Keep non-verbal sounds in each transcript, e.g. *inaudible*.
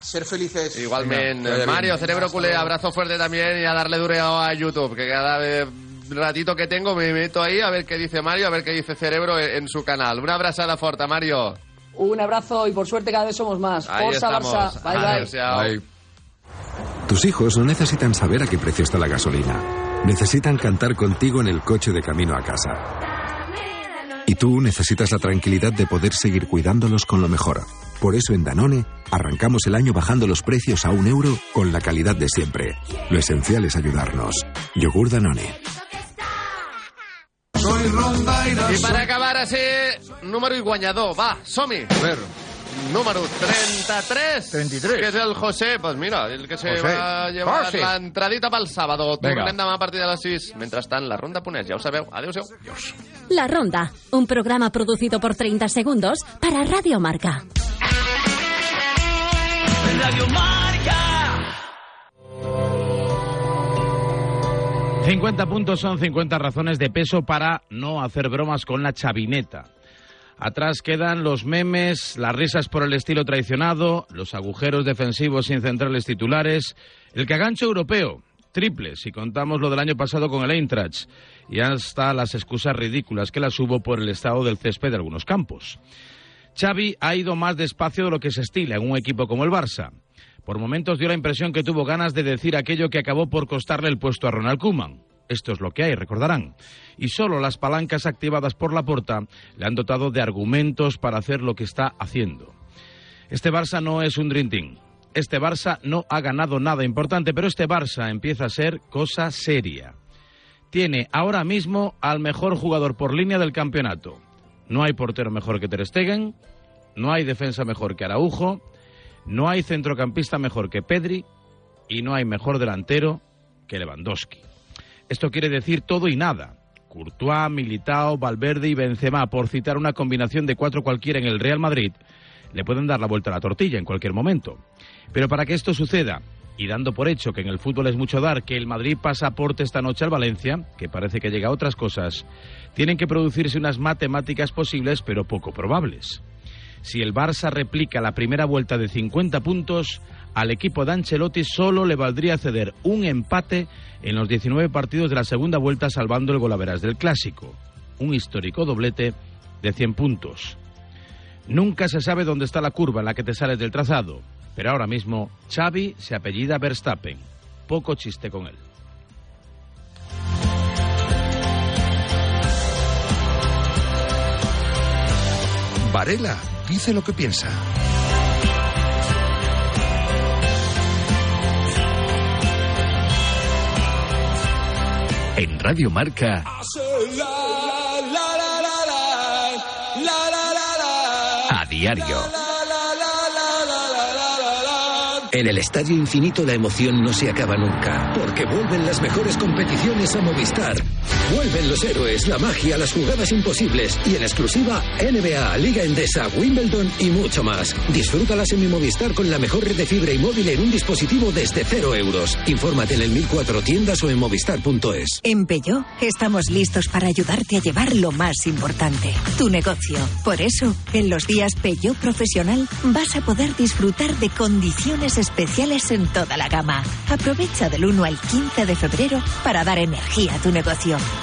Ser felices. Igualmente, Venga, Mario, cerebro culé, abrazo fuerte también y a darle dureo a YouTube, que cada eh, ratito que tengo me meto ahí a ver qué dice Mario, a ver qué dice cerebro en, su canal. Una abrazada fuerte, Mario. Un abrazo y por suerte cada vez somos más. Ahí Forza estamos. Barça. Bye bye. Adiós, Tus hijos no necesitan saber a qué precio está la gasolina. Necesitan cantar contigo en el coche de camino a casa. Y tú necesitas la tranquilidad de poder seguir cuidándolos con lo mejor. Por eso en Danone arrancamos el año bajando los precios a un euro con la calidad de siempre. Lo esencial es ayudarnos. Yogur Danone. I per acabar així, número i guanyador. Va, som-hi. A ver. Número 33. 33. Que és el José. Pues mira, el que se José. va llevar José. la entradita pel sábado. Vinga. Tornem demà a partir de les 6. Mentrestant, la ronda ponés, ja ho sabeu. Adéu-siau. La Ronda, un programa producido por 30 segundos para Radio Marca. Radio Marca. 50 puntos son 50 razones de peso para no hacer bromas con la chavineta. Atrás quedan los memes, las risas por el estilo traicionado, los agujeros defensivos sin centrales titulares, el cagancho europeo, triple si contamos lo del año pasado con el Eintracht, y hasta las excusas ridículas que las hubo por el estado del césped de algunos campos. Xavi ha ido más despacio de lo que se estila en un equipo como el Barça. Por momentos dio la impresión que tuvo ganas de decir aquello que acabó por costarle el puesto a Ronald Koeman. Esto es lo que hay, recordarán. Y solo las palancas activadas por la porta le han dotado de argumentos para hacer lo que está haciendo. Este Barça no es un Dream Team. Este Barça no ha ganado nada importante, pero este Barça empieza a ser cosa seria. Tiene ahora mismo al mejor jugador por línea del campeonato. No hay portero mejor que Ter Stegen, no hay defensa mejor que Araujo, no hay centrocampista mejor que Pedri y no hay mejor delantero que Lewandowski. Esto quiere decir todo y nada. Courtois, Militao, Valverde y Benzema, por citar una combinación de cuatro cualquiera en el Real Madrid, le pueden dar la vuelta a la tortilla en cualquier momento. Pero para que esto suceda, y dando por hecho que en el fútbol es mucho dar, que el Madrid pasaporte esta noche al Valencia, que parece que llega a otras cosas, tienen que producirse unas matemáticas posibles pero poco probables. Si el Barça replica la primera vuelta de 50 puntos, al equipo de Ancelotti solo le valdría ceder un empate en los 19 partidos de la segunda vuelta salvando el golaveras del clásico. Un histórico doblete de 100 puntos. Nunca se sabe dónde está la curva en la que te sales del trazado, pero ahora mismo Xavi se apellida Verstappen. Poco chiste con él. Varela dice lo que piensa. En Radio Marca, a diario. En el Estadio Infinito la emoción no se acaba nunca, porque vuelven las mejores competiciones a Movistar. Vuelven los héroes, la magia, las jugadas imposibles y en exclusiva NBA, Liga Endesa, Wimbledon y mucho más. Disfrútalas en mi Movistar con la mejor red de fibra y móvil en un dispositivo desde cero euros. Infórmate en el 1004 tiendas o en movistar.es. En Peugeot estamos listos para ayudarte a llevar lo más importante, tu negocio. Por eso, en los días Peugeot Profesional vas a poder disfrutar de condiciones especiales en toda la gama. Aprovecha del 1 al 15 de febrero para dar energía a tu negocio.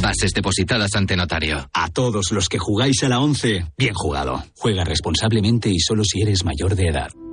bases depositadas ante notario. A todos los que jugáis a la 11, bien jugado. Juega responsablemente y solo si eres mayor de edad.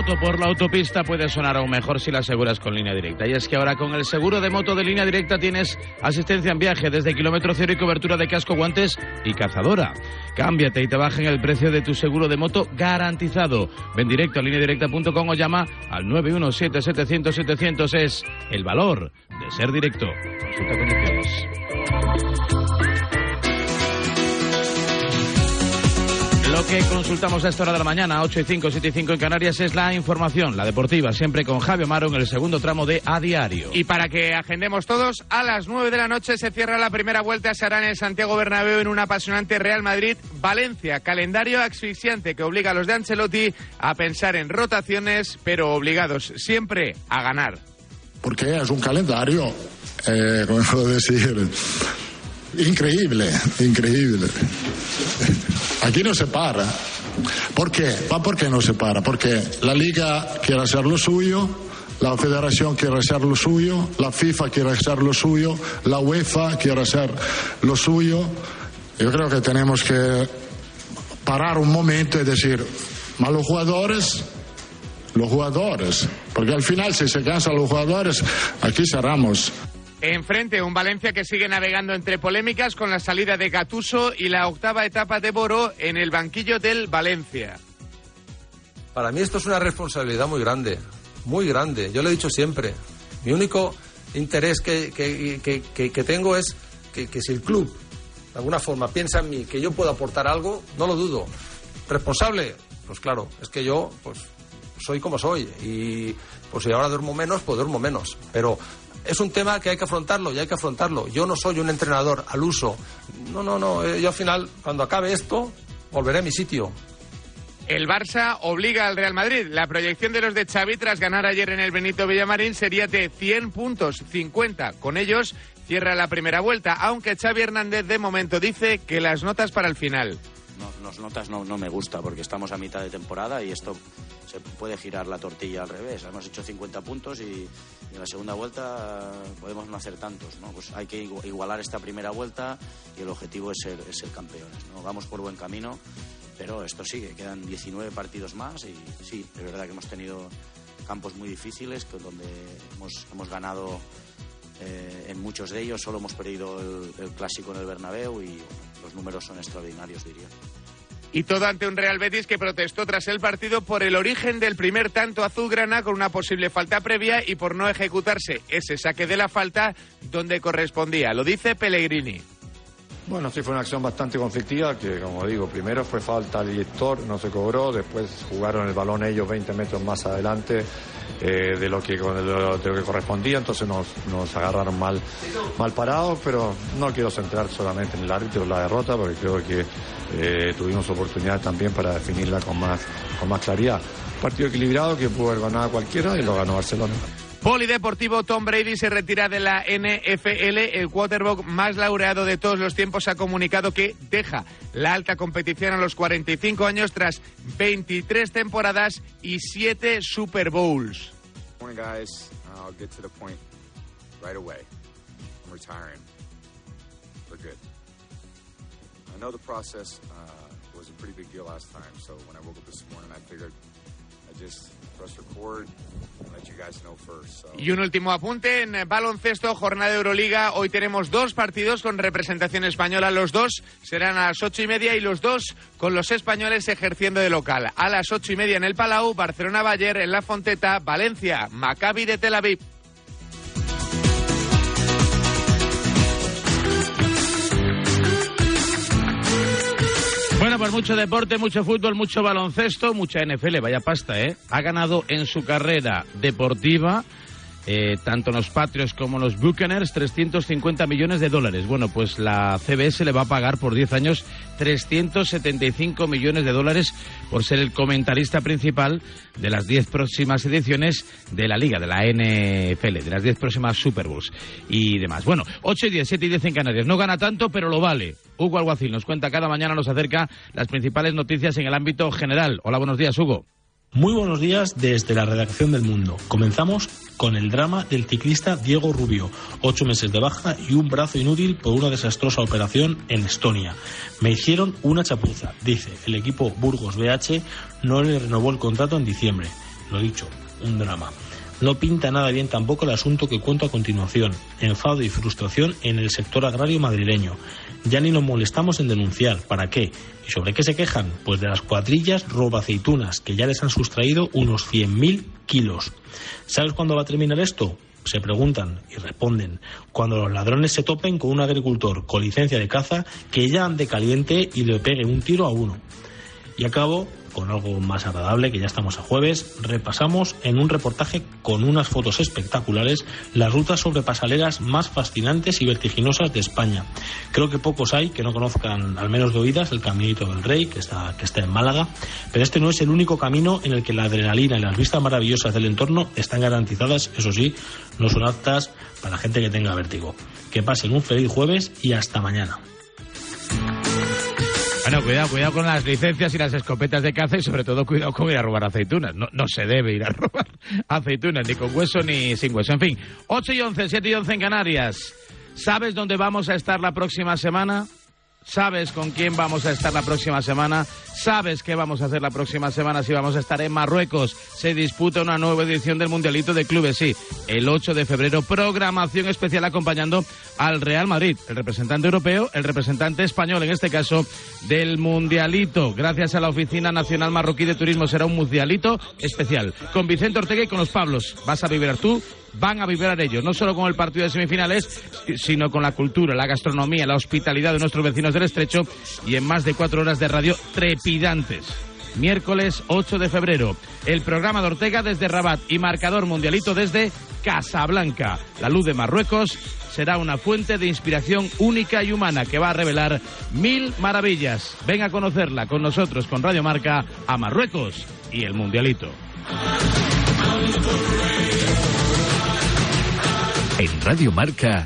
Moto por la autopista puede sonar aún mejor si la aseguras con línea directa. Y es que ahora con el seguro de moto de línea directa tienes asistencia en viaje desde kilómetro cero y cobertura de casco, guantes y cazadora. Cámbiate y te bajen el precio de tu seguro de moto garantizado. Ven directo a lineadirecta.com o llama al 917-700-700. Es el valor de ser directo. Consulta condiciones. Lo que consultamos a esta hora de la mañana, 8 y 5, 7 y 5 en Canarias, es la información, la deportiva, siempre con Javier Amaro en el segundo tramo de A Diario. Y para que agendemos todos, a las 9 de la noche se cierra la primera vuelta, se hará en el Santiago Bernabéu en un apasionante Real Madrid-Valencia. Calendario asfixiante que obliga a los de Ancelotti a pensar en rotaciones, pero obligados siempre a ganar. Porque es un calendario, eh, *laughs* ¿cómo puedo decir? Increíble, increíble. Aquí no se para. ¿Por qué? ¿Pa ¿Por qué no se para? Porque la Liga quiere hacer lo suyo, la Federación quiere hacer lo suyo, la FIFA quiere hacer lo suyo, la UEFA quiere hacer lo suyo. Yo creo que tenemos que parar un momento y decir, ¿ma los jugadores? Los jugadores. Porque al final, si se cansan los jugadores, aquí cerramos. Enfrente, un Valencia que sigue navegando entre polémicas con la salida de Gatuso y la octava etapa de Boro en el banquillo del Valencia. Para mí esto es una responsabilidad muy grande, muy grande. Yo lo he dicho siempre. Mi único interés que, que, que, que tengo es que, si el club, de alguna forma, piensa en mí, que yo puedo aportar algo, no lo dudo. ¿Responsable? Pues claro, es que yo pues soy como soy. Y pues si ahora duermo menos, pues duermo menos. Pero es un tema que hay que afrontarlo y hay que afrontarlo. Yo no soy un entrenador al uso. No, no, no. eh, Yo al final, cuando acabe esto, volveré a mi sitio. El Barça obliga al Real Madrid. La proyección de los de Xavi tras ganar ayer en el Benito Villamarín sería de 100 puntos, 50. Con ellos cierra la primera vuelta, aunque Xavi Hernández de momento dice que las notas para el final. No, las notas no, no me gusta porque estamos a mitad de temporada y esto se puede girar la tortilla al revés. Hemos hecho 50 puntos y, en la segunda vuelta podemos no hacer tantos. ¿no? Pues hay que igu- igualar esta primera vuelta y el objetivo es ser, es ser campeones. ¿no? Vamos por buen camino, pero esto sigue. Quedan 19 partidos más y sí, es verdad que hemos tenido campos muy difíciles donde hemos, hemos ganado eh, en muchos de ellos, solo hemos perdido el, el clásico en el Bernabéu y bueno, los números son extraordinarios, diría. Y todo ante un Real Betis que protestó tras el partido por el origen del primer tanto azulgrana con una posible falta previa y por no ejecutarse ese saque de la falta donde correspondía. Lo dice Pellegrini. Bueno, sí fue una acción bastante conflictiva, que como digo, primero fue falta al director, no se cobró, después jugaron el balón ellos 20 metros más adelante eh, de, lo que, de, lo, que correspondía, entonces nos, nos agarraron mal, mal parados, pero no quiero centrar solamente en el árbitro la derrota, porque creo que eh, tuvimos oportunidad también para definirla con más, con más claridad. Partido equilibrado que pudo haber ganado cualquiera y lo ganó Barcelona. Polideportivo Tom Brady se retira de la NFL. El quarterback más laureado de todos los tiempos ha comunicado que deja la alta competición a los 45 años tras 23 temporadas y 7 Super Bowls. I know the process uh, was a pretty big deal last time, so when I woke up this morning, I figured Y un último apunte en baloncesto, jornada de Euroliga. Hoy tenemos dos partidos con representación española. Los dos serán a las ocho y media y los dos con los españoles ejerciendo de local. A las ocho y media en el Palau, Barcelona-Bayer en La Fonteta, Valencia, Maccabi de Tel Aviv. Mucho deporte, mucho fútbol, mucho baloncesto, mucha NFL, vaya pasta, ¿eh? Ha ganado en su carrera deportiva, eh, tanto los Patriots como los Buccaneers, 350 millones de dólares. Bueno, pues la CBS le va a pagar por 10 años 375 millones de dólares por ser el comentarista principal de las 10 próximas ediciones de la Liga, de la NFL, de las 10 próximas Super Bowls y demás. Bueno, 8 y 10, 7 y 10 en Canarias. No gana tanto, pero lo vale. Hugo Alguacil nos cuenta cada mañana, nos acerca las principales noticias en el ámbito general. Hola, buenos días, Hugo. Muy buenos días desde la redacción del Mundo. Comenzamos con el drama del ciclista Diego Rubio, ocho meses de baja y un brazo inútil por una desastrosa operación en Estonia. Me hicieron una chapuza, dice. El equipo Burgos BH no le renovó el contrato en diciembre. Lo dicho, un drama. No pinta nada bien tampoco el asunto que cuento a continuación. Enfado y frustración en el sector agrario madrileño. Ya ni nos molestamos en denunciar. ¿Para qué? ¿Y sobre qué se quejan? Pues de las cuadrillas roba aceitunas, que ya les han sustraído unos 100.000 kilos. ¿Sabes cuándo va a terminar esto? Se preguntan y responden. Cuando los ladrones se topen con un agricultor con licencia de caza que ya ande caliente y le pegue un tiro a uno. Y acabo con algo más agradable, que ya estamos a jueves, repasamos en un reportaje con unas fotos espectaculares las rutas sobre pasaleras más fascinantes y vertiginosas de España. Creo que pocos hay que no conozcan, al menos de oídas, el Caminito del Rey, que está, que está en Málaga, pero este no es el único camino en el que la adrenalina y las vistas maravillosas del entorno están garantizadas, eso sí, no son aptas para gente que tenga vértigo. Que pasen un feliz jueves y hasta mañana. Bueno, cuidado, cuidado con las licencias y las escopetas de caza y sobre todo cuidado con ir a robar aceitunas. No, no se debe ir a *laughs* robar aceitunas, ni con hueso ni sin hueso. En fin, 8 y 11, 7 y 11 en Canarias. ¿Sabes dónde vamos a estar la próxima semana? ¿Sabes con quién vamos a estar la próxima semana? ¿Sabes qué vamos a hacer la próxima semana si vamos a estar en Marruecos? Se disputa una nueva edición del Mundialito de Clubes, sí, el 8 de febrero. Programación especial acompañando al Real Madrid, el representante europeo, el representante español, en este caso, del Mundialito. Gracias a la Oficina Nacional Marroquí de Turismo será un Mundialito especial. Con Vicente Ortega y con los Pablos. Vas a vibrar tú van a vibrar ellos, no solo con el partido de semifinales, sino con la cultura, la gastronomía, la hospitalidad de nuestros vecinos del Estrecho y en más de cuatro horas de radio trepidantes. Miércoles 8 de febrero, el programa de Ortega desde Rabat y Marcador Mundialito desde Casablanca. La luz de Marruecos será una fuente de inspiración única y humana que va a revelar mil maravillas. Ven a conocerla con nosotros, con Radio Marca, a Marruecos y el Mundialito. En Radio Marca.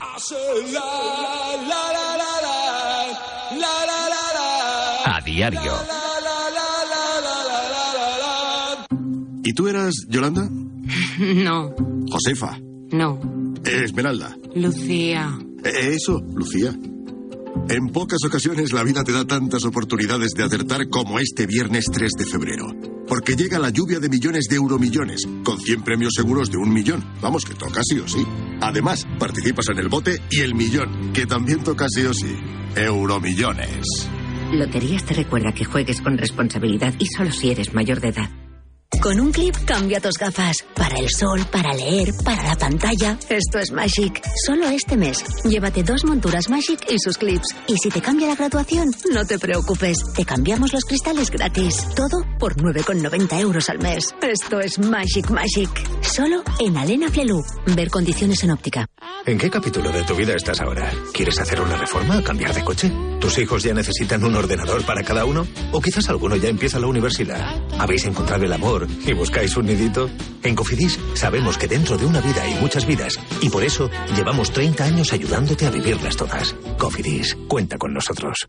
A diario. ¿Y tú eras Yolanda? *laughs* No, Josefa. no. Esmeralda. Lucía. Eh, Eso, Lucía. En pocas ocasiones la vida te da tantas oportunidades de acertar como este viernes 3 de febrero. Porque llega la lluvia de millones de euromillones, con 100 premios seguros de un millón. Vamos, que toca sí o sí. Además, participas en el bote y el millón, que también toca sí o sí. Euromillones. Loterías te recuerda que juegues con responsabilidad y solo si eres mayor de edad. Con un clip cambia tus gafas. Para el sol, para leer, para la pantalla. Esto es Magic. Solo este mes. Llévate dos monturas Magic y sus clips. Y si te cambia la graduación, no te preocupes. Te cambiamos los cristales gratis. Todo por 9,90 euros al mes. Esto es Magic Magic. Solo en Alena Flelu. Ver condiciones en óptica. ¿En qué capítulo de tu vida estás ahora? ¿Quieres hacer una reforma cambiar de coche? ¿Tus hijos ya necesitan un ordenador para cada uno? ¿O quizás alguno ya empieza la universidad? ¿Habéis encontrado el amor y buscáis un nidito? En Cofidis sabemos que dentro de una vida hay muchas vidas y por eso llevamos 30 años ayudándote a vivirlas todas. Cofidis, cuenta con nosotros.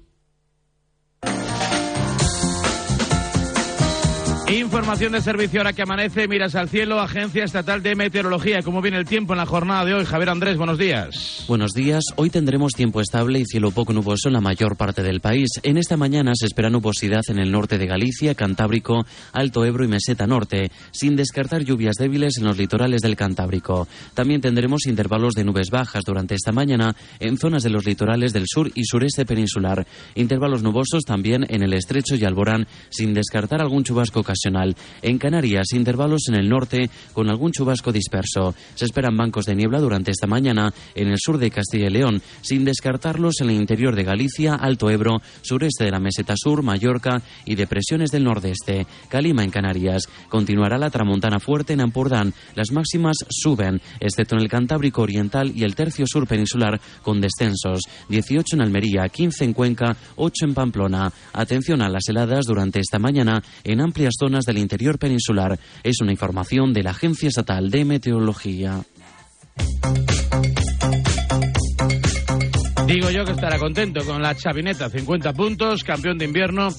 Información de servicio ahora que amanece, miras al cielo, Agencia Estatal de Meteorología. ¿Cómo viene el tiempo en la jornada de hoy? Javier Andrés, buenos días. Buenos días. Hoy tendremos tiempo estable y cielo poco nuboso en la mayor parte del país. En esta mañana se espera nubosidad en el norte de Galicia, Cantábrico, Alto Ebro y Meseta Norte, sin descartar lluvias débiles en los litorales del Cantábrico. También tendremos intervalos de nubes bajas durante esta mañana en zonas de los litorales del sur y sureste peninsular. Intervalos nubosos también en el estrecho y Alborán, sin descartar algún chubasco ocasional en Canarias, intervalos en el norte con algún chubasco disperso. Se esperan bancos de niebla durante esta mañana en el sur de Castilla y León, sin descartarlos en el interior de Galicia, Alto Ebro, sureste de la meseta sur, Mallorca y depresiones del nordeste. Calima en Canarias. Continuará la tramontana fuerte en Ampurdán. Las máximas suben, excepto en el Cantábrico Oriental y el tercio sur peninsular, con descensos. 18 en Almería, 15 en Cuenca, 8 en Pamplona. Atención a las heladas durante esta mañana en amplias zonas del interior peninsular. Es una información de la Agencia Estatal de Meteorología. Digo yo que estará contento con la chavineta, 50 puntos, campeón de invierno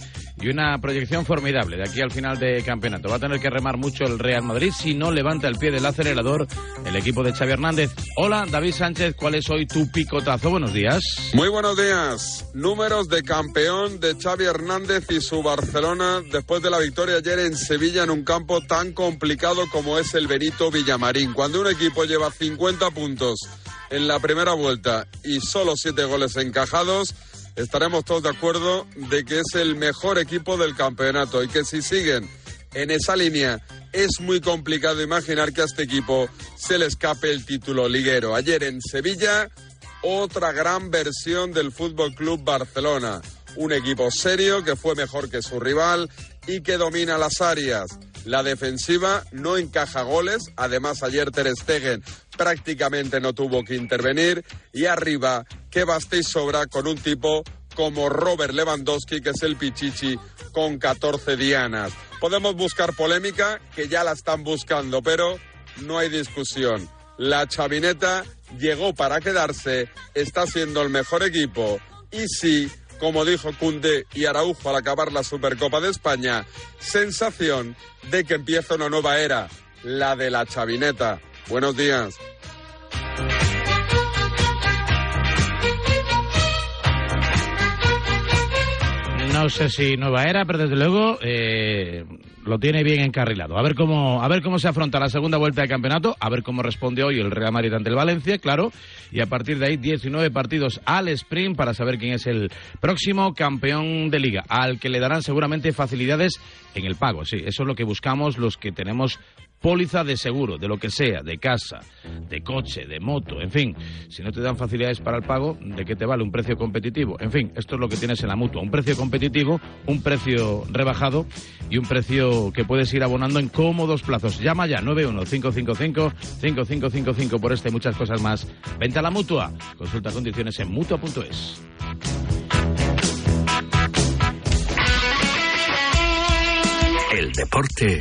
y una proyección formidable de aquí al final de campeonato. Va a tener que remar mucho el Real Madrid si no levanta el pie del acelerador el equipo de Xavi Hernández. Hola, David Sánchez, ¿cuál es hoy tu picotazo? Buenos días. Muy buenos días. Números de campeón de Xavi Hernández y su Barcelona después de la victoria ayer en Sevilla en un campo tan complicado como es el Benito Villamarín. Cuando un equipo lleva 50 puntos en la primera vuelta y solo 7 goles encajados, estaremos todos de acuerdo de que es el mejor equipo del campeonato y que si siguen en esa línea es muy complicado imaginar que a este equipo se le escape el título liguero. Ayer en Sevilla, otra gran versión del Fútbol Club Barcelona. Un equipo serio que fue mejor que su rival y que domina las áreas. La defensiva no encaja goles, además ayer Ter Stegen prácticamente no tuvo que intervenir y arriba que basta y sobra con un tipo como Robert Lewandowski, que es el Pichichi con 14 dianas. Podemos buscar polémica, que ya la están buscando, pero no hay discusión. La chavineta llegó para quedarse, está siendo el mejor equipo y sí, como dijo Cunde y Araujo al acabar la Supercopa de España, sensación de que empieza una nueva era, la de la chavineta. Buenos días. No sé si nueva era, pero desde luego eh, lo tiene bien encarrilado. A ver cómo, a ver cómo se afronta la segunda vuelta de campeonato, a ver cómo responde hoy el Real Madrid ante el Valencia, claro, y a partir de ahí 19 partidos al sprint para saber quién es el próximo campeón de liga, al que le darán seguramente facilidades en el pago. Sí, eso es lo que buscamos los que tenemos póliza de seguro, de lo que sea, de casa, de coche, de moto, en fin. Si no te dan facilidades para el pago, ¿de qué te vale un precio competitivo? En fin, esto es lo que tienes en la mutua. Un precio competitivo, un precio rebajado y un precio que puedes ir abonando en cómodos plazos. Llama ya 915555555 por este y muchas cosas más. Venta a la mutua. Consulta condiciones en mutua.es. El deporte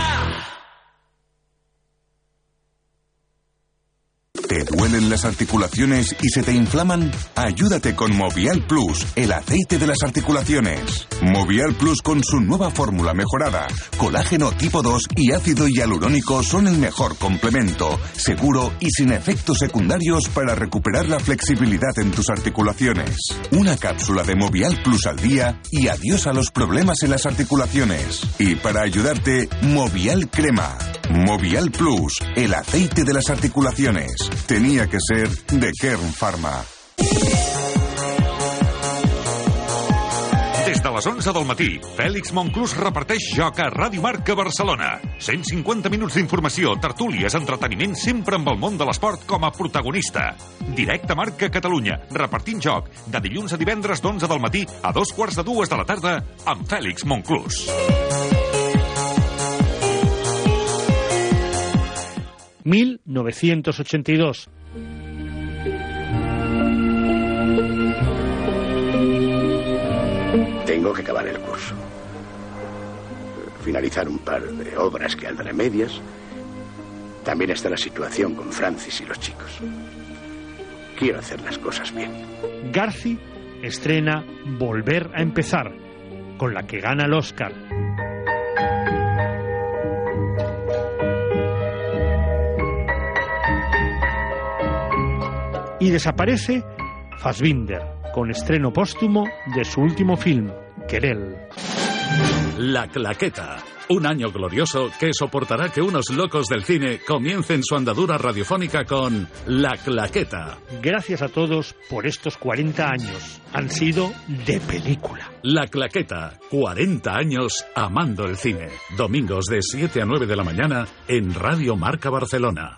¿Te duelen las articulaciones y se te inflaman? Ayúdate con Movial Plus, el aceite de las articulaciones. Movial Plus con su nueva fórmula mejorada. Colágeno tipo 2 y ácido hialurónico son el mejor complemento, seguro y sin efectos secundarios para recuperar la flexibilidad en tus articulaciones. Una cápsula de Movial Plus al día y adiós a los problemas en las articulaciones. Y para ayudarte, Movial Crema. Movial Plus, el aceite de las articulaciones. Tenía que ser de Kern Pharma. Des de les 11 del matí, Fèlix Monclús reparteix joc a Ràdio Marca Barcelona. 150 minuts d'informació, tertúlies, entreteniment, sempre amb el món de l'esport com a protagonista. Directe Marca Catalunya, repartint joc, de dilluns a divendres d'11 del matí a dos quarts de dues de la tarda, amb Fèlix Monclús. ...1982. Tengo que acabar el curso. Finalizar un par de obras que andan a medias. También está la situación con Francis y los chicos. Quiero hacer las cosas bien. Garci estrena Volver a empezar, con la que gana el Oscar. Y desaparece Fassbinder, con estreno póstumo de su último film, Querel. La Claqueta. Un año glorioso que soportará que unos locos del cine comiencen su andadura radiofónica con La Claqueta. Gracias a todos por estos 40 años. Han sido de película. La Claqueta. 40 años amando el cine. Domingos de 7 a 9 de la mañana en Radio Marca Barcelona.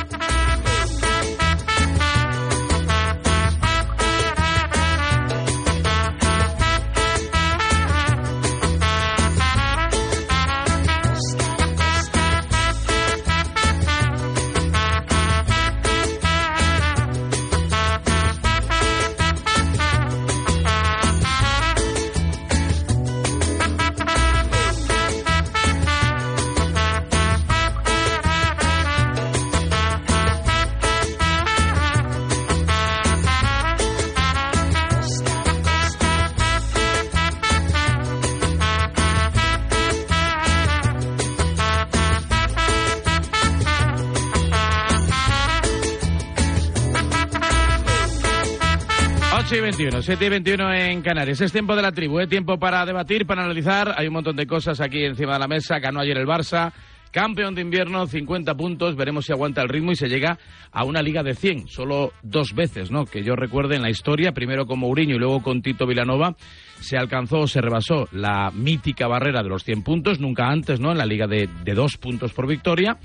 21, 7 y 21 en Canarias. Es tiempo de la tribu, es tiempo para debatir, para analizar. Hay un montón de cosas aquí encima de la mesa. Ganó ayer el Barça, campeón de invierno, 50 puntos. Veremos si aguanta el ritmo y se llega a una liga de 100. Solo dos veces, ¿no? Que yo recuerde en la historia, primero con Mourinho y luego con Tito Vilanova, se alcanzó o se rebasó la mítica barrera de los 100 puntos. Nunca antes, ¿no? En la liga de dos puntos por victoria.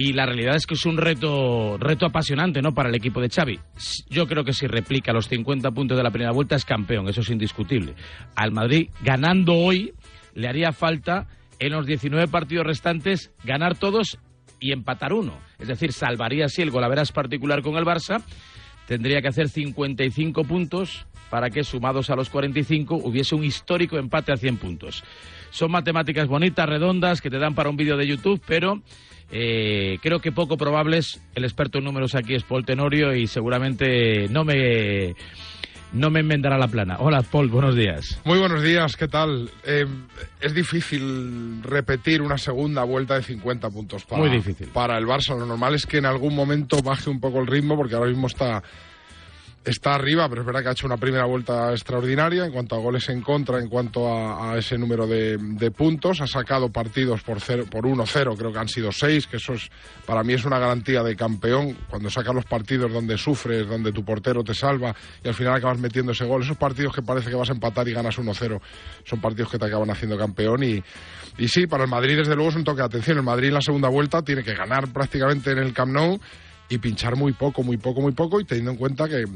Y la realidad es que es un reto, reto apasionante ¿no? para el equipo de Xavi. Yo creo que si replica los 50 puntos de la primera vuelta es campeón, eso es indiscutible. Al Madrid, ganando hoy, le haría falta en los 19 partidos restantes ganar todos y empatar uno. Es decir, salvaría así el golaveras particular con el Barça. Tendría que hacer 55 puntos para que, sumados a los 45, hubiese un histórico empate a 100 puntos. Son matemáticas bonitas, redondas, que te dan para un vídeo de YouTube, pero eh, creo que poco probables. El experto en números aquí es Paul Tenorio y seguramente no me, no me enmendará la plana. Hola, Paul, buenos días. Muy buenos días, ¿qué tal? Eh, es difícil repetir una segunda vuelta de 50 puntos para, Muy difícil. para el Barça. Lo normal es que en algún momento baje un poco el ritmo porque ahora mismo está está arriba, pero es verdad que ha hecho una primera vuelta extraordinaria en cuanto a goles en contra, en cuanto a, a ese número de, de, puntos. Ha sacado partidos por, cero, por 1-0, creo que han sido 6, que eso es, para mí es una garantía de campeón. Cuando sacas los partidos donde sufres, donde tu portero te salva y al final acabas metiendo ese gol, esos partidos que parece que vas a empatar y ganas 1-0, son partidos que te acaban haciendo campeón. Y, y sí, para el Madrid, desde luego, es un toque de atención. El Madrid en la segunda vuelta tiene que ganar prácticamente en el Camp Nou y pinchar muy poco, muy poco, muy poco, y teniendo en cuenta que eh,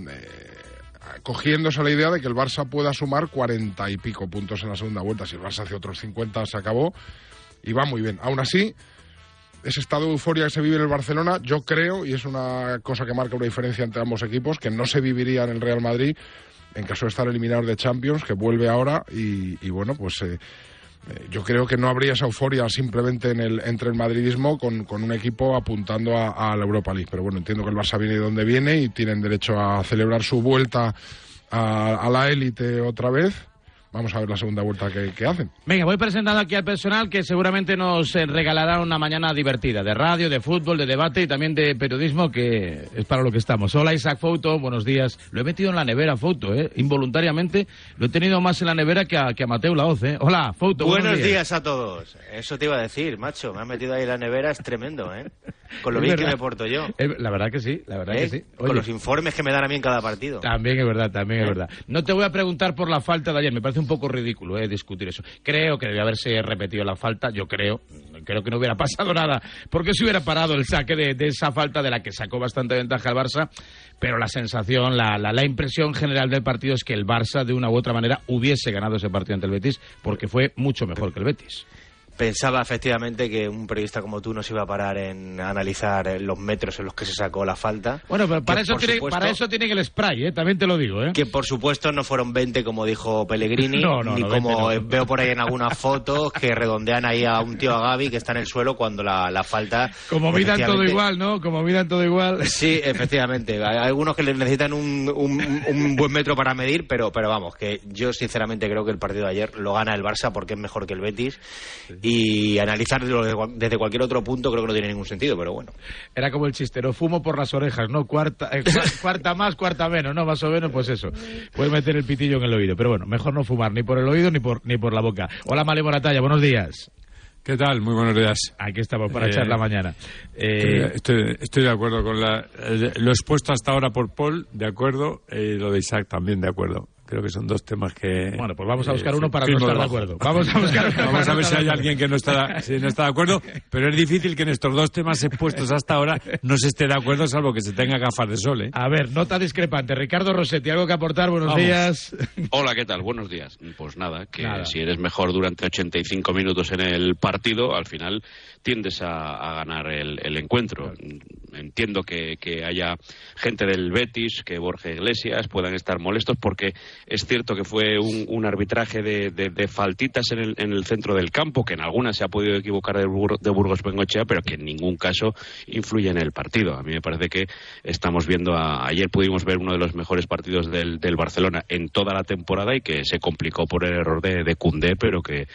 cogiéndose la idea de que el Barça pueda sumar cuarenta y pico puntos en la segunda vuelta. Si el Barça hace otros 50 se acabó y va muy bien. Aún así, ese estado de euforia que se vive en el Barcelona, yo creo, y es una cosa que marca una diferencia entre ambos equipos, que no se viviría en el Real Madrid en caso de estar eliminado de Champions, que vuelve ahora y, y bueno, pues... Eh, yo creo que no habría esa euforia simplemente en el, entre el madridismo con, con un equipo apuntando a, a, la Europa League. Pero bueno, entiendo que el Barça viene de donde viene y tienen derecho a celebrar su vuelta a, a la élite otra vez vamos a ver la segunda vuelta que, que, hacen. Venga, voy presentando aquí al personal que seguramente nos eh, regalará una mañana divertida de radio, de fútbol, de debate y también de periodismo, que es para lo que estamos. Hola Isaac Foto, buenos días. Lo he metido en la nevera, Foto, ¿eh? involuntariamente. Lo he tenido más en la nevera que a, que a Mateo Laoz. ¿eh? Hola, Foto. Buenos, buenos días. días. a todos. Eso te iba a decir, macho. Me has metido ahí en la nevera, es tremendo, ¿eh? *laughs* Con lo Es bien verdad. que me porto yo. Eh, La verdad que sí, la verdad ¿Eh? que sí. Con Oye, los informes que me dan a mí en cada partido. También es verdad, también es verdad. No te voy a preguntar por la falta de ayer, me parece un poco ridículo eh, discutir eso. Creo que debe haberse repetido la falta, yo creo, creo que no hubiera *laughs* pasado nada, porque se hubiera parado el saque de, de esa falta de la que sacó bastante ventaja el Barça, pero la sensación, la, la, la impresión general del partido es que el Barça de una u otra manera hubiese ganado ese partido ante el Betis, porque fue mucho mejor que el Betis. Pensaba efectivamente que un periodista como tú no se iba a parar en analizar eh, los metros en los que se sacó la falta. Bueno, pero para, Que, eso tiene, supuesto- para eso tiene que el spray, ¿eh? también te lo digo. ¿eh? Que por supuesto no fueron 20 como dijo Pellegrini, *laughs* No, no, ni no, como 20 no. veo por ahí en algunas fotos que redondean ahí a un tío a Gaby que está en el suelo cuando la, la falta. Como miran todo igual, ¿no? Como miran todo igual. Sí, efectivamente. Hay algunos que les necesitan un, un- un buen metro para medir, pero, pero vamos, que yo sinceramente creo que el partido de ayer lo gana el Barça porque es mejor que el Betis. Y analizarlo desde, cual- desde cualquier otro punto creo que no tiene ningún sentido, pero bueno. Era como el chistero, fumo por las orejas, ¿no? Cuarta, eh, cua- *laughs* cuarta más, cuarta menos, ¿no? Más o menos, pues eso. Puedes meter el pitillo en el oído, pero bueno, mejor no fumar ni por el oído ni por, ni por la boca. Hola, Male Moratalla, buenos días. ¿Qué tal? Muy buenos días. Aquí estamos para Eh, echar la mañana. Eh, Estoy, estoy de acuerdo con la, eh, lo expuesto hasta ahora por Paul, de acuerdo, y lo de Isaac también de acuerdo. Creo que son dos temas que... Bueno, pues vamos a buscar eh, uno para no estar de acuerdo. Vamos a buscar *laughs* uno Vamos a ver si hay alguien que no está, si no está de acuerdo, pero es difícil que en estos dos temas expuestos hasta ahora no se esté de acuerdo, salvo que se tenga gafas de sol, ¿eh? A ver, nota discrepante. Ricardo Rossetti, ¿algo que aportar? Buenos Vamos. días. Hola, ¿qué tal? Buenos días. Pues nada, que Nada. si eres mejor durante 85 minutos en el partido, al final tiendes a, a ganar el, el encuentro. Entiendo que, haya gente del Betis, que Borja Iglesias puedan estar molestos porque es cierto que fue un, arbitraje de, faltitas en el, en el centro del campo, que en algunas se ha podido equivocar de, Bur- de Burgos Bengochea, pero que en ningún caso influye en el partido. A mí me parece que estamos viendo, a- ayer pudimos ver uno de los mejores partidos del, del Barcelona en toda la temporada y que se complicó por el error de, de Koundé, pero que,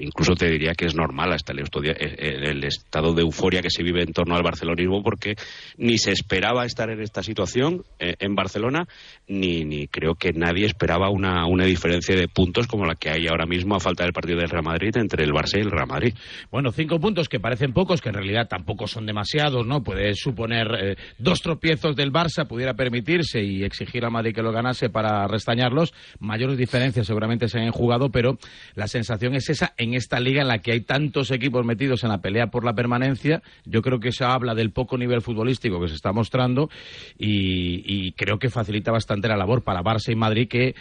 incluso te diría que es normal hasta el, eh, el estado de euforia que se vive en torno al barcelonismo, porque ni se esperaba estar en esta situación eh, en Barcelona, ni, ni creo que nadie esperaba una, una diferencia de puntos como la que hay ahora mismo a falta del partido del Real Madrid entre el Barça y el Real Madrid. Bueno, cinco puntos que parecen pocos, que en realidad tampoco son demasiados, ¿no? Puede suponer eh, dos tropiezos del Barça, pudiera permitirse y exigir a Madrid que lo ganase para restañarlos. Mayores diferencias seguramente se han jugado, pero la sensación es esa en esta liga en la que hay tantos equipos metidos en la pelea por la permanencia. Yo creo que eso habla del poco nivel futbolístico que se está mostrando y, y creo que facilita bastante la labor para Barça y Madrid que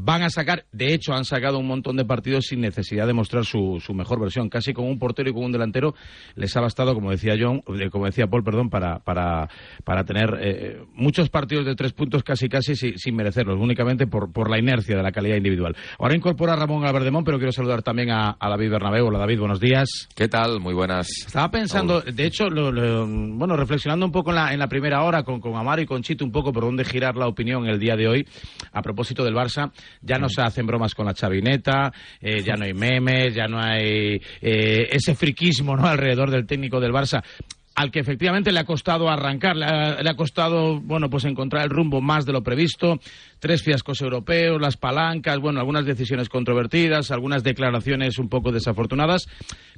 van a sacar, de hecho han sacado un montón de partidos sin necesidad de mostrar su, su mejor versión, casi con un portero y con un delantero les ha bastado, como decía John, eh, como decía Paul, perdón, para, para, para tener eh, muchos partidos de tres puntos casi casi sin, sin merecerlos, únicamente por, por la inercia de la calidad individual. Ahora incorpora a Ramón Alberdemón, pero quiero saludar también a, a David Bernabéu. Hola David, buenos días. ¿Qué tal? Muy buenas. Estaba pensando, de hecho, lo- lo- bueno, reflexionando un poco en la, en la primera hora con, con Amaro y con Chito, un poco por dónde girar la opinión el día de hoy, a propósito del Barça, ya no se hacen bromas con la chavineta, eh, ya no hay memes, ya no hay eh, ese friquismo ¿no? alrededor del técnico del Barça al que efectivamente le ha costado arrancar, le ha, le ha costado, bueno, pues encontrar el rumbo más de lo previsto, tres fiascos europeos, las palancas, bueno, algunas decisiones controvertidas, algunas declaraciones un poco desafortunadas,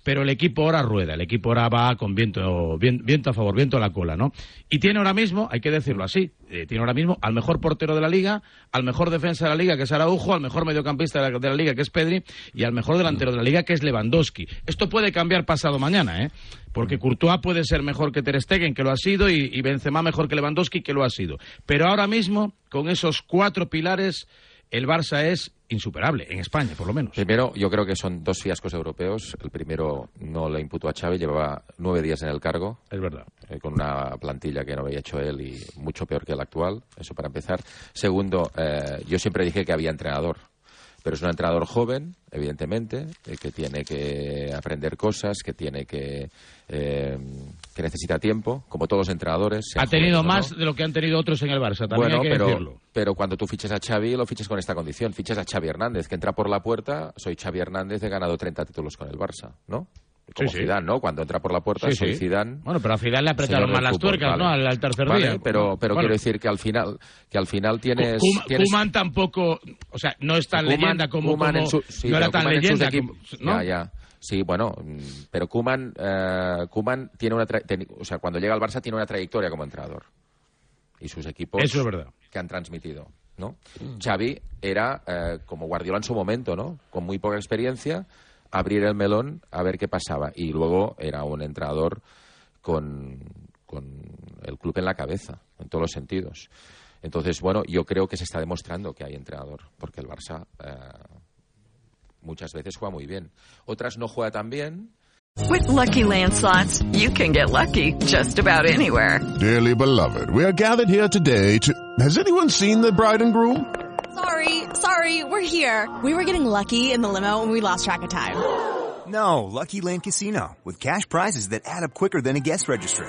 pero el equipo ahora rueda, el equipo ahora va con viento, vien- viento a favor, viento a la cola, ¿no? Y tiene ahora mismo, hay que decirlo así, eh, tiene ahora mismo al mejor portero de la liga, al mejor defensa de la liga, que es Araujo, al mejor mediocampista de la, de la liga, que es Pedri, y al mejor delantero de la liga, que es Lewandowski. Esto puede cambiar pasado mañana, ¿eh? Porque Courtois puede ser mejor que Ter Stegen, que lo ha sido, y, y Benzema mejor que Lewandowski, que lo ha sido. Pero ahora mismo, con esos cuatro pilares, el Barça es insuperable, en España, por lo menos. Primero, yo creo que son dos fiascos europeos. El primero no le imputó a Chávez, llevaba nueve días en el cargo. Es verdad. eh, con una plantilla que no había hecho él y mucho peor que el actual. Eso para empezar. Segundo, eh, yo siempre dije que había entrenador. pero es un entrenador joven, evidentemente, eh, que tiene que aprender cosas, que tiene que que necesita tiempo, como todos los entrenadores. Ha tenido no. más de lo que han tenido otros en el Barça, también Bueno, hay que pero, decirlo. pero cuando tú fiches a Xavi, lo fiches con esta condición. Fiches a Xavi Hernández, que entra por la puerta, soy Xavi Hernández, he ganado 30 títulos con el Barça, ¿no? Como Sí. Zidane, ¿no? Cuando entra por la puerta, Sí, soy sí. Zidane. Bueno, pero a Zidane le apretaron del las tuercas, vale. ¿no? Al, al tercer Vale, día. pero, pero Bueno, quiero decir que al final, que al final tienes... Kuma- tienes- Kuman tampoco, o sea, no es tan Koeman- leyenda como, Koeman en como- su- sí, no era tan Koeman leyenda, como- ¿no? Ya, ya. Sí, bueno, mm, pero Kuman, tiene una tra- o sea, cuando llega al Barça tiene una trayectoria como entrenador y sus equipos Eso es verdad. que han transmitido, ¿no? Xavi era eh, como Guardiola en su momento, ¿no? Con muy poca experiencia, abrir el melón a ver qué pasaba y luego era un entrenador con, con el club en la cabeza, en todos los sentidos. Entonces, bueno, yo creo que se está demostrando que hay entrenador, porque el Barça eh, muchas veces juega muy bien. Otras no juega tan bien. With Lucky Land slots, you can get lucky just about anywhere. Dearly beloved, we are gathered here today to. Has anyone seen the bride and groom? Sorry, sorry, we're here. We were getting lucky in the limo and we lost track of time. No, Lucky Land Casino, with cash prizes that add up quicker than a guest registry.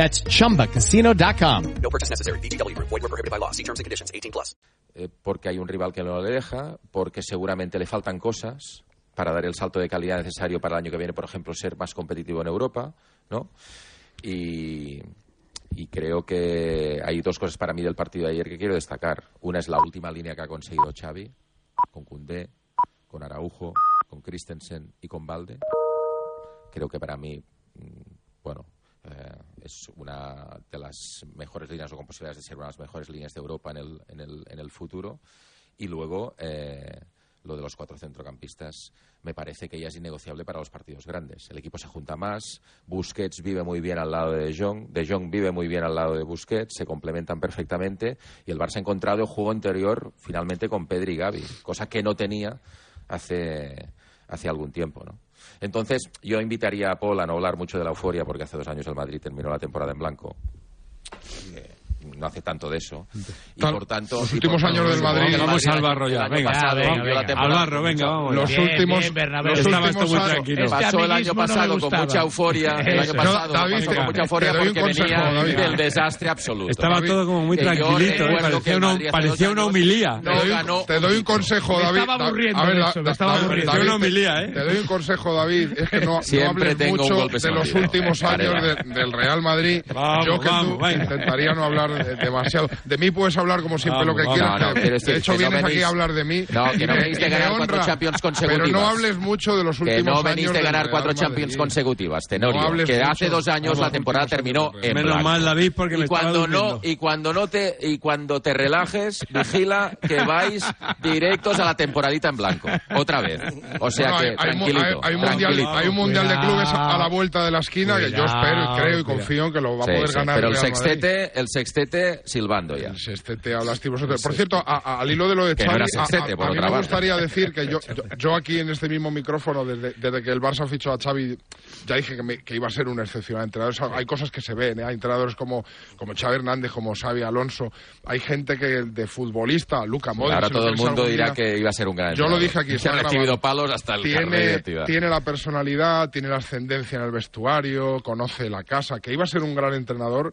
That's chumbacasino.com. No purchase necessary. VGW Group. Void were prohibited by law. See terms and conditions. 18 plus. eh, porque hay un rival que no le deja, porque seguramente le faltan cosas para dar el salto de calidad necesario para el año que viene, por ejemplo, ser más competitivo en Europa, ¿no? Y, y creo que hay dos cosas para mí del partido de ayer que quiero destacar. Una es la última línea que ha conseguido Xavi, con Koundé, con Araujo, con Christensen y con Valde. Creo que para mí, mm, bueno, eh, es una de las mejores líneas o con posibilidades de ser una de las mejores líneas de Europa en el, en el, en el futuro. Y luego, eh, lo de los cuatro centrocampistas me parece que ya es innegociable para los partidos grandes. El equipo se junta más, Busquets vive muy bien al lado de De Jong, De Jong vive muy bien al lado de Busquets, se complementan perfectamente y el Barça ha encontrado juego interior finalmente con Pedri y Gavi, cosa que no tenía hace, hace algún tiempo, ¿no? Entonces, yo invitaría a Paul a no hablar mucho de la euforia, porque hace dos años el Madrid terminó la temporada en blanco. No hace tanto de eso. Y Tal- por tanto. los últimos años del Madrid- Vamos al barro ya, venga. pasado, venga, venga. Al barro, venga, vamos. Los Bien, últimos, bien, Bernabéu. los Estaba últimos muy tranquilo. Pasó el año amiguismo no me pasado con mucha euforia. El año pasado No, David, pasó con mucha euforia porque consejo, venía David. del desastre absoluto. Estaba David, todo como muy tranquilito, ¿eh? parecía una, parecía una humilía. Te doy, ganó te doy un consejo, Me David. estaba Da- aburriendo a ver, eso, me estaba aburriendo. Una humilía, ¿eh? Te doy un consejo, David. Es que no, *laughs* hables mucho de los últimos años de- del Real Madrid. Yo que tú intentaría no hablar de- demasiado. De mí puedes hablar como siempre lo que quieras. No, que- decir de hecho, que no vienes aquí a hablar de mí. No, que no venís de ganar cuatro. Champions Pero consecutivas. no hables mucho de los Que últimos no venís años de ganar cuatro. Champions consecutivas, Tenorio. Que mucho hace dos años la temporada terminó años. en Menos blanco. mal, David, porque me cuando no y cuando no te y cuando te relajes, vigila que vais directos a la temporadita en blanco. Otra vez. O sea Bueno, que hay, hay mu- tranquilito. hay- hay un mundial, hay un mundial de clubes a, la vuelta de la esquina que yo espero y creo y confío en que lo va a poder ganar pero el sextete, el sextete silbando ya. El sextete a lastimoso. Por cierto, a- a- al hilo de lo de Que Xavi, a- sextete, a, por a mí me gustaría decir que yo, *laughs* yo, yo aquí en este mismo micrófono, desde, desde que el Barça fichó a Xavi, ya dije que, me- que iba a ser un excepcional entrenador. O sea, hay cosas que se ven, ¿eh? hay entrenadores como, como Xavi Hernández, como Xavi Alonso, hay gente que de futbolista, Luca Modric... Ahora todo el mundo dirá día, que iba a ser un gran Yo lo entrenador. dije aquí, Se ha grabado. recibido palos hasta el tiene, tiene la personalidad, tiene la ascendencia en el vestuario, conoce la casa, que iba a ser un gran entrenador,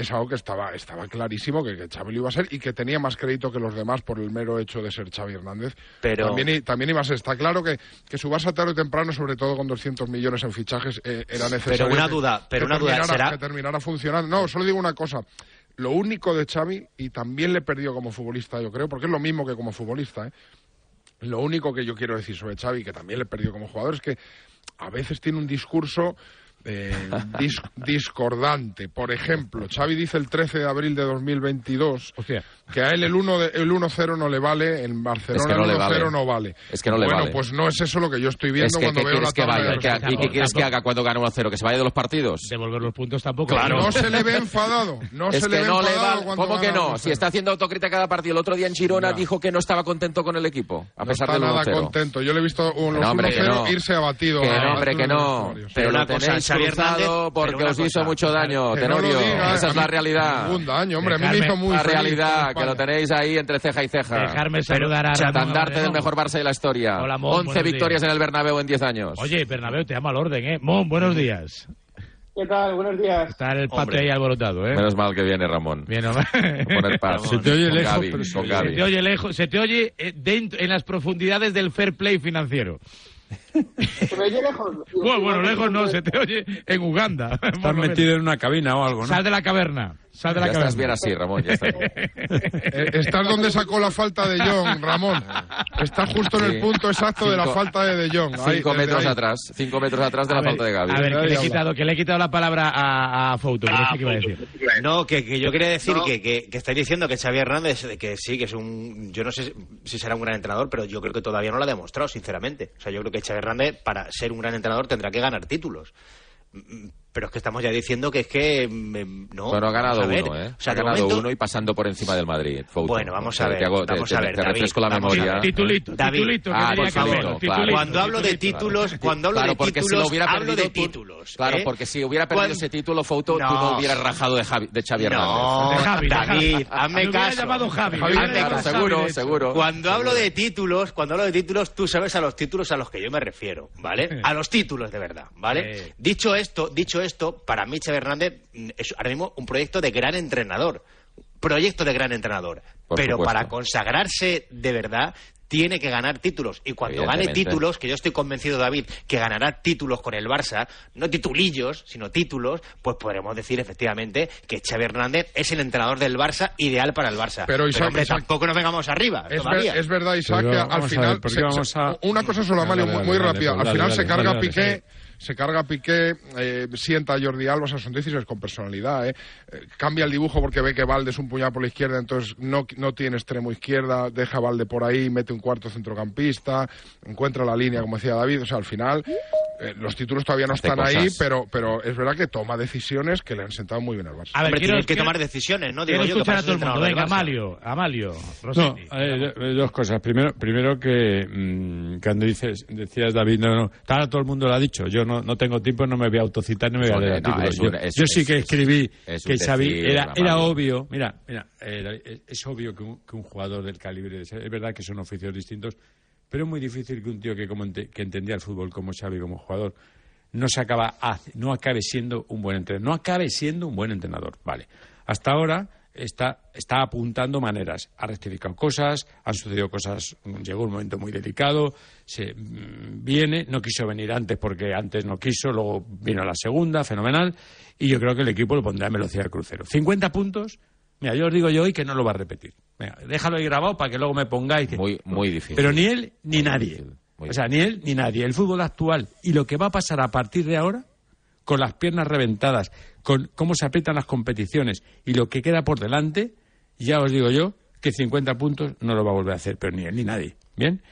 es algo que estaba, estaba clarísimo que, que Xavi lo iba a ser y que tenía más crédito que los demás por el mero hecho de ser Xavi Hernández. Pero- También, también iba a ser, está claro que, que su Barça tarde o temprano, sobre todo con 200 millones en fichajes, eh, era necesario Pero una duda, pero que una duda, ¿será- que terminara funcionando. No, solo digo una cosa. Lo único de Xavi, y también le perdió como futbolista, yo creo, porque es lo mismo que como futbolista, ¿eh? Lo único que yo quiero decir sobre Xavi, que también le perdió como jugador, es que a veces tiene un discurso eh, dis- discordante. Por ejemplo, Xavi dice el 13 de abril de 2022 que a él el 1 de- el 1-0 no le vale, en Barcelona Es que no el le 1-0 vale. no vale. Es que no le bueno, vale. pues no es eso lo que yo estoy viendo Es que, cuando ¿qué veo la quieres que tabla de vaya? ¿Qué- resultados. ¿Y qué quieres que haga cuando gane 1-0? ¿Que se vaya de los partidos? Devolver los puntos tampoco. No se le ve enfadado. No es se le que ve no le enfadado vale. cuando ¿Cómo que gana no? 1-0. Si está haciendo autocrítica cada partido. El otro día en Girona Ya. dijo que no estaba contento con el equipo, a No pesar está del nada 1-0. contento. Yo le he visto un, Que los no, hombre, que 1-0 no. irse abatido. Que no, hombre, que no. Pero lo tenéis cruzado porque os hizo mucho daño, Que no Tenorio. Esa es la realidad. Ningún daño, hombre. A mí me hizo muy La realidad, que lo tenéis ahí entre ceja y ceja. Dejarme saludar a Estandarte del mejor Barça de la historia. Hola, Mon, 11 buenos victorias días. en el Bernabéu en 10 años. Oye, Bernabéu, te llama al orden, ¿eh? Mon, buenos días. ¿Qué tal? Buenos días. Está el patio ahí alborotado, ¿eh? Menos mal que viene Ramón. Bien. A poner paz. Se te oye Con lejos, Gaby, se Gaby. te oye lejos, se te oye eh, dentro, en las profundidades del fair play financiero. ¿Se me oye lejos? Bueno, bueno, lejos no, se te oye en Uganda. Estás metido en una cabina o algo, ¿no? Sal de la caverna, sal de la Ya caverna. estás bien así, Ramón, ya estás. Eh, Estás donde sacó la falta de Jong, Ramón. Estás justo en el Sí. punto exacto de la Cinco- falta de De Jong. Ahí, Cinco desde metros ahí. atrás, cinco metros atrás de la A ver, falta de Gaby. A ver, que le, he quitado, que le he quitado la palabra a, a Fouto, que no sé qué iba a decir. No, que, que yo quería decir que, que, que estáis diciendo que Xavi Hernández, que sí, que es un... Yo no sé si será un gran entrenador, pero yo creo que todavía no lo ha demostrado, sinceramente. O sea, yo creo que Xavi Hernández, para ser un gran entrenador, tendrá que ganar títulos. Pero es que estamos ya diciendo que es que... mm, No, Bueno, ha ganado a uno, ¿eh? O sea, ha ganado momento- uno y pasando por encima del Madrid. Fouto. Bueno, vamos a ver, Te, hago- vamos te- a ver, te David, refresco la a memoria. ver. Titulito, David, titulito, ah, por favor, titulito. claro. Cuando hablo de títulos, cuando hablo Claro, de porque si títulos, lo hubiera hablo perdido de títulos. Claro, porque si hubiera perdido ese título, Fouto, tú No. hubieras rajado de, Javi, de Xavi Hernández. No, De Javi, de Javi. David, Me hazme caso. llamado Javi, claro, seguro, seguro. Cuando hablo de títulos, cuando hablo de títulos, tú sabes a los títulos a los que yo me refiero, ¿vale? A los títulos de verdad, ¿vale? Dicho esto, dicho esto, para mí Xavi Hernández mm, es ahora mismo un proyecto de gran entrenador. Proyecto de gran entrenador. Por Pero supuesto. para consagrarse de verdad tiene que ganar títulos y cuando gane títulos, que yo estoy convencido David que ganará títulos con el Barça, no titulillos, sino títulos, pues podremos decir efectivamente que Xavi Hernández es el entrenador del Barça ideal para el Barça. Pero, Isaac, hombre, Isaac- tampoco nos vengamos arriba Es, todavía. ver- es verdad, Isaac, Pero que al a final. ver, ¿por qué se- vamos se- a- Una cosa solo, Amalio, muy, muy rápida. al final dale, se carga dale. Se carga Piqué, eh, sienta a Jordi Alba, o sea, son decisiones con personalidad. ¿eh? Eh, cambia el dibujo porque ve que Valde es un puñado por la izquierda, entonces no, no tiene extremo izquierda, deja a Valde por ahí, mete un cuarto centrocampista, encuentra la línea, como decía David. O sea, al final eh, los títulos todavía no Hace están ahí, pero, pero es verdad que toma decisiones que le han sentado muy bien al Barça. A ver, Hombre, quiero, tienes que quiero- tomar decisiones, ¿no? Digo yo, que a todo el mundo. Venga. Amalio, Amalio, No, eh, dos cosas. Primero, primero que mm, cuando dices, decías David, no, no, ahora todo el mundo lo ha dicho. Yo no, no tengo tiempo, no me voy a autocitar, no me voy a leer no, un- yo, es- yo sí que es- escribí es que Xavi era, era obvio. Mira, mira, eh, David, es, es obvio que un, que un jugador del calibre de es verdad que son oficios distintos, pero es muy difícil que un tío que como ente- que entendía el fútbol como Xavi como jugador no se acaba no acabe siendo un buen entrenador, no acabe siendo un buen entrenador, vale. Hasta ahora está, está apuntando maneras, ha rectificado cosas, han sucedido cosas, llegó un momento muy delicado, se mm, viene, no quiso venir antes porque antes no quiso, luego vino la segunda, fenomenal, y yo creo que el equipo lo pondrá en velocidad de crucero. 50 puntos, mira, yo os digo yo hoy que no lo va a repetir. Venga, déjalo ahí grabado para que luego me pongáis que- Muy, muy difícil. pero ni él ni nadie. difícil, O sea, ni él ni nadie. El fútbol actual y lo que va a pasar a partir de ahora, con las piernas reventadas, con cómo se aprietan las competiciones y lo que queda por delante, ya os digo yo que 50 puntos no lo va a volver a hacer, pero ni él ni nadie. ¿Bien?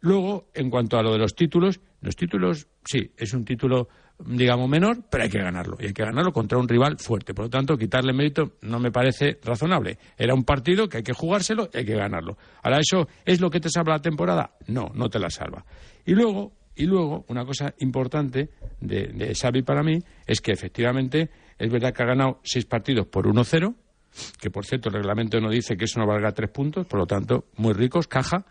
Luego, en cuanto a lo de los títulos, los títulos, sí, es un título, digamos, menor, pero hay que ganarlo. Y hay que ganarlo contra un rival fuerte. Por lo tanto, quitarle mérito no me parece razonable. Era un partido que hay que jugárselo y hay que ganarlo. Ahora, ¿eso es lo que te salva la temporada? No, no te la salva. Y luego, y luego una cosa importante de, de para mí es que efectivamente es verdad que ha ganado seis partidos por 1-0, que por cierto el reglamento no dice que eso no valga tres puntos, por lo tanto, muy ricos, caja,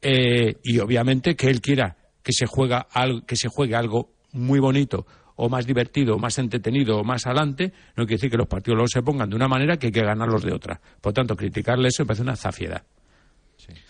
eh, y obviamente que él quiera que se, juega que se juegue algo muy bonito o más divertido, o más entretenido, o más adelante, no quiere decir que los partidos luego se pongan de una manera que hay que ganarlos de otra. Por tanto, criticarle eso me parece una zafiedad.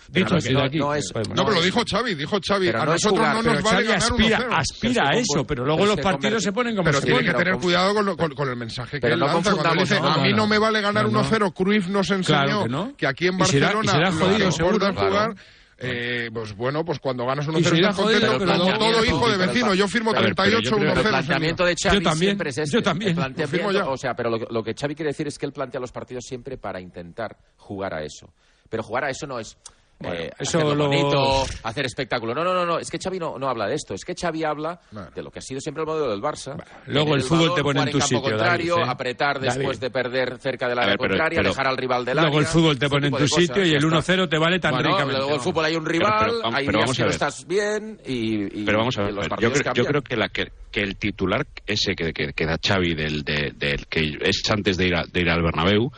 Dicho no, así no, de aquí, no es- No, pero lo dijo Xavi, dijo Xavi. Pero a nosotros jugar, no nos vale Xavi ganar aspira, 1-0. aspira a Que eso, pero luego pero los partidos se ponen como Pero se tiene que tener cuidado con, lo- con- con el mensaje que Pero él no lanza cuando dice, no, a mí no, no, no. me vale ganar No, no. 1-0. Cruyff nos enseñó Claro que no. aquí en será- Barcelona será lo jodido, que seguro, jugar eh, pues bueno, pues cuando ganas Y 1-0 se irá estás contento, pero como todo hijo de vecino. Yo firmo A ver, pero 38 yo creo que 1-0. El planteamiento de Xavi Yo también, siempre es este. yo también. El Lo firmo planteamiento, ya. o sea, pero lo, que- lo que Xavi quiere decir es que él plantea los partidos siempre para intentar jugar a eso. Pero jugar a eso no es eh, eso hacerlo lo- bonito, hacer espectáculo. No, no, no, no. Es que Xavi no, no habla de esto. Es que Xavi habla de lo que ha sido siempre el modelo del Barça. Luego Tener el fútbol te balón, pone en tu sitio, contrario, David, ¿eh? apretar después David. de perder cerca del área ver, pero- contraria, pero- dejar al rival del Luego área. el fútbol te pone en tu cosas, sitio y el está. 1-0 te vale tan Bueno, ricamente. Luego el fútbol hay un rival, pero hay pero días vamos que no estás bien y, y- Pero vamos a ver, los yo partidos creo, yo creo que, la, que, que el titular ese que, que, que da Xavi del, de- del que es antes de ir, a- de ir al Bernabéu,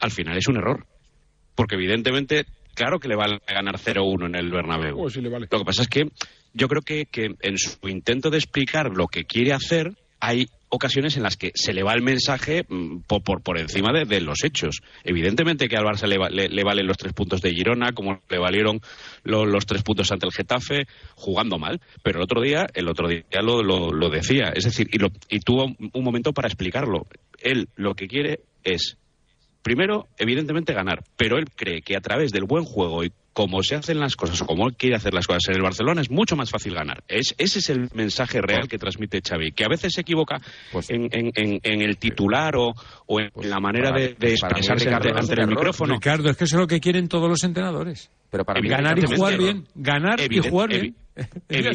al final es un error. Porque evidentemente, claro que le vale ganar 0-1 en el Bernabéu. Pues sí le vale. Lo que pasa es que yo creo que, que en su intento de explicar lo que quiere hacer, hay ocasiones en las que se le va el mensaje mm, por, por, por encima de, de los hechos. Evidentemente que al Barça le, va- le- le valen los tres puntos de Girona, como le valieron lo- los tres puntos ante el Getafe, jugando mal. Pero el otro día, el otro día lo, lo- lo decía. Es decir, y, lo- y tuvo un momento para explicarlo. Él lo que quiere es primero, evidentemente, ganar, pero él cree que a través del buen juego y como se hacen las cosas, o como él quiere hacer las cosas en el Barcelona, es mucho más fácil ganar. Es, ese es el mensaje real que transmite Xavi, que a veces se equivoca en, en- en- en el titular o, o en la manera para- de, pues expresarse Ricardo, ante, el error. micrófono. Ricardo, es que eso es lo que quieren todos los entrenadores. Pero para mí, ganar y jugar bien. Ganar y jugar bien.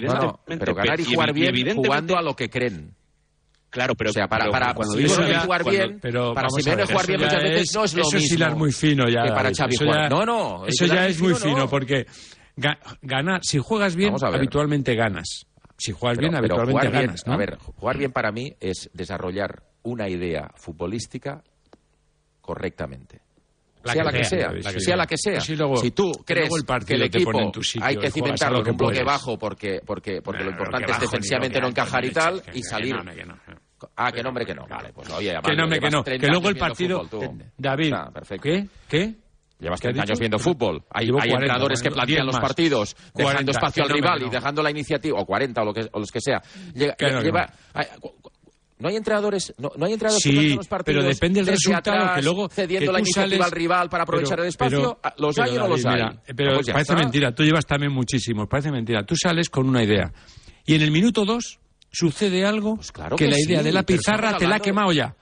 No, no, pero ganar y jugar bien evidentemente- jugando a lo que creen. Claro, pero o sea, para, pero para cuando si digo ya- jugar cuando- bien, pero para Simeone jugar eso bien muchas veces es- no es lo eso mismo es hilar muy fino ya, que para David, Xavi eso jugar. ya- No, no, Eso ya es muy no. fino porque ga- ganar, si juegas bien, habitualmente ganas. Si juegas Pero- bien, pero habitualmente bien- ganas, ¿no? A ver, jugar bien para mí es desarrollar una idea futbolística correctamente. La sea que la que sea, sea, sí. sea la que sea. Luego- si tú crees el que el equipo pone en tu sitio hay que cimentarlo lo que en un bloque bajo porque porque porque lo Pero importante que es defensivamente no encajar y tal y que- salir. que no, que no, Ah, que no, hombre, que no. Vale, pues oye, Que no, hombre, que no. Que luego el partido... David, ¿qué? ¿qué? Llevas ¿Qué ha 30 años viendo fútbol. Hay, hay 40, entrenadores que plantean 10 los partidos dejando 40, espacio al que no, rival que y no. dejando la iniciativa, o 40 o, lo que, o los que sea. Llega- Que no, que lleva- no. No hay entrenadores, no, no hay entrenadores que Sí, plantean los partidos pero depende del resultado, atrás, que luego cediendo que la iniciativa sales- al rival para aprovechar Pero- el espacio. pero- ¿Los pero, hay o no los hay? mira, pero Pues parece está. mentira, tú llevas también muchísimos, parece mentira. Tú sales con una idea y en el minuto dos sucede algo Pues claro que, que la idea sí, de la pizarra te la ha quemado ya.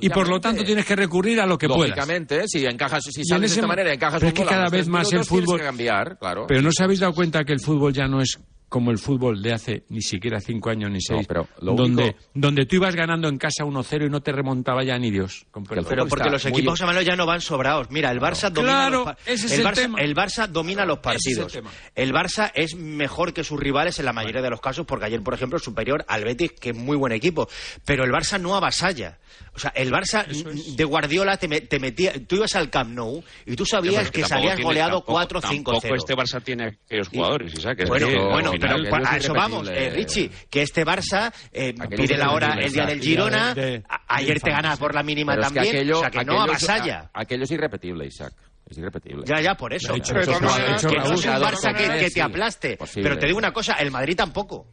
Y por lo tanto tienes que recurrir a lo que puedas. Lógicamente, si encajas, si en sales de esta manera encajas pero un es que cada vez más el fútbol- que cambiar, claro. Pero ¿no os habéis dado cuenta que el fútbol ya no es como el fútbol de hace ni siquiera cinco años ni seis? pero lo donde, único- donde tú ibas ganando en casa 1-0 y no te remontaba ya ni Dios. Pero porque los equipos amarillos ya no van sobrados. Mira, el Barça domina Claro, los pa- ese es el, el Barça, tema. el Barça domina los Ese es el partidos. El Barça es mejor que sus rivales en la mayoría de los casos, porque ayer, por ejemplo, es superior al Betis, que es muy buen equipo. Pero el Barça no avasalla. O sea, el Barça de Guardiola te, te metía. Tú ibas al Camp Nou y tú sabías que, tampoco salías tiene- goleado tampoco- 4-5-0. Tampoco este Barça tiene aquellos jugadores, Isaac. es Bueno, que, al pero a eso vamos, eh, Richie, que este Barça eh, pide la hora el día del Girona, ayer te gana por la mínima Pero es que también, aquello- o sea que no avasalla. Aquello es irrepetible, Isaac. Es irrepetible. Ya, ya, por eso. Pero no es- que no es un Barça que, te aplaste. posible. Pero te digo una cosa, el Madrid tampoco.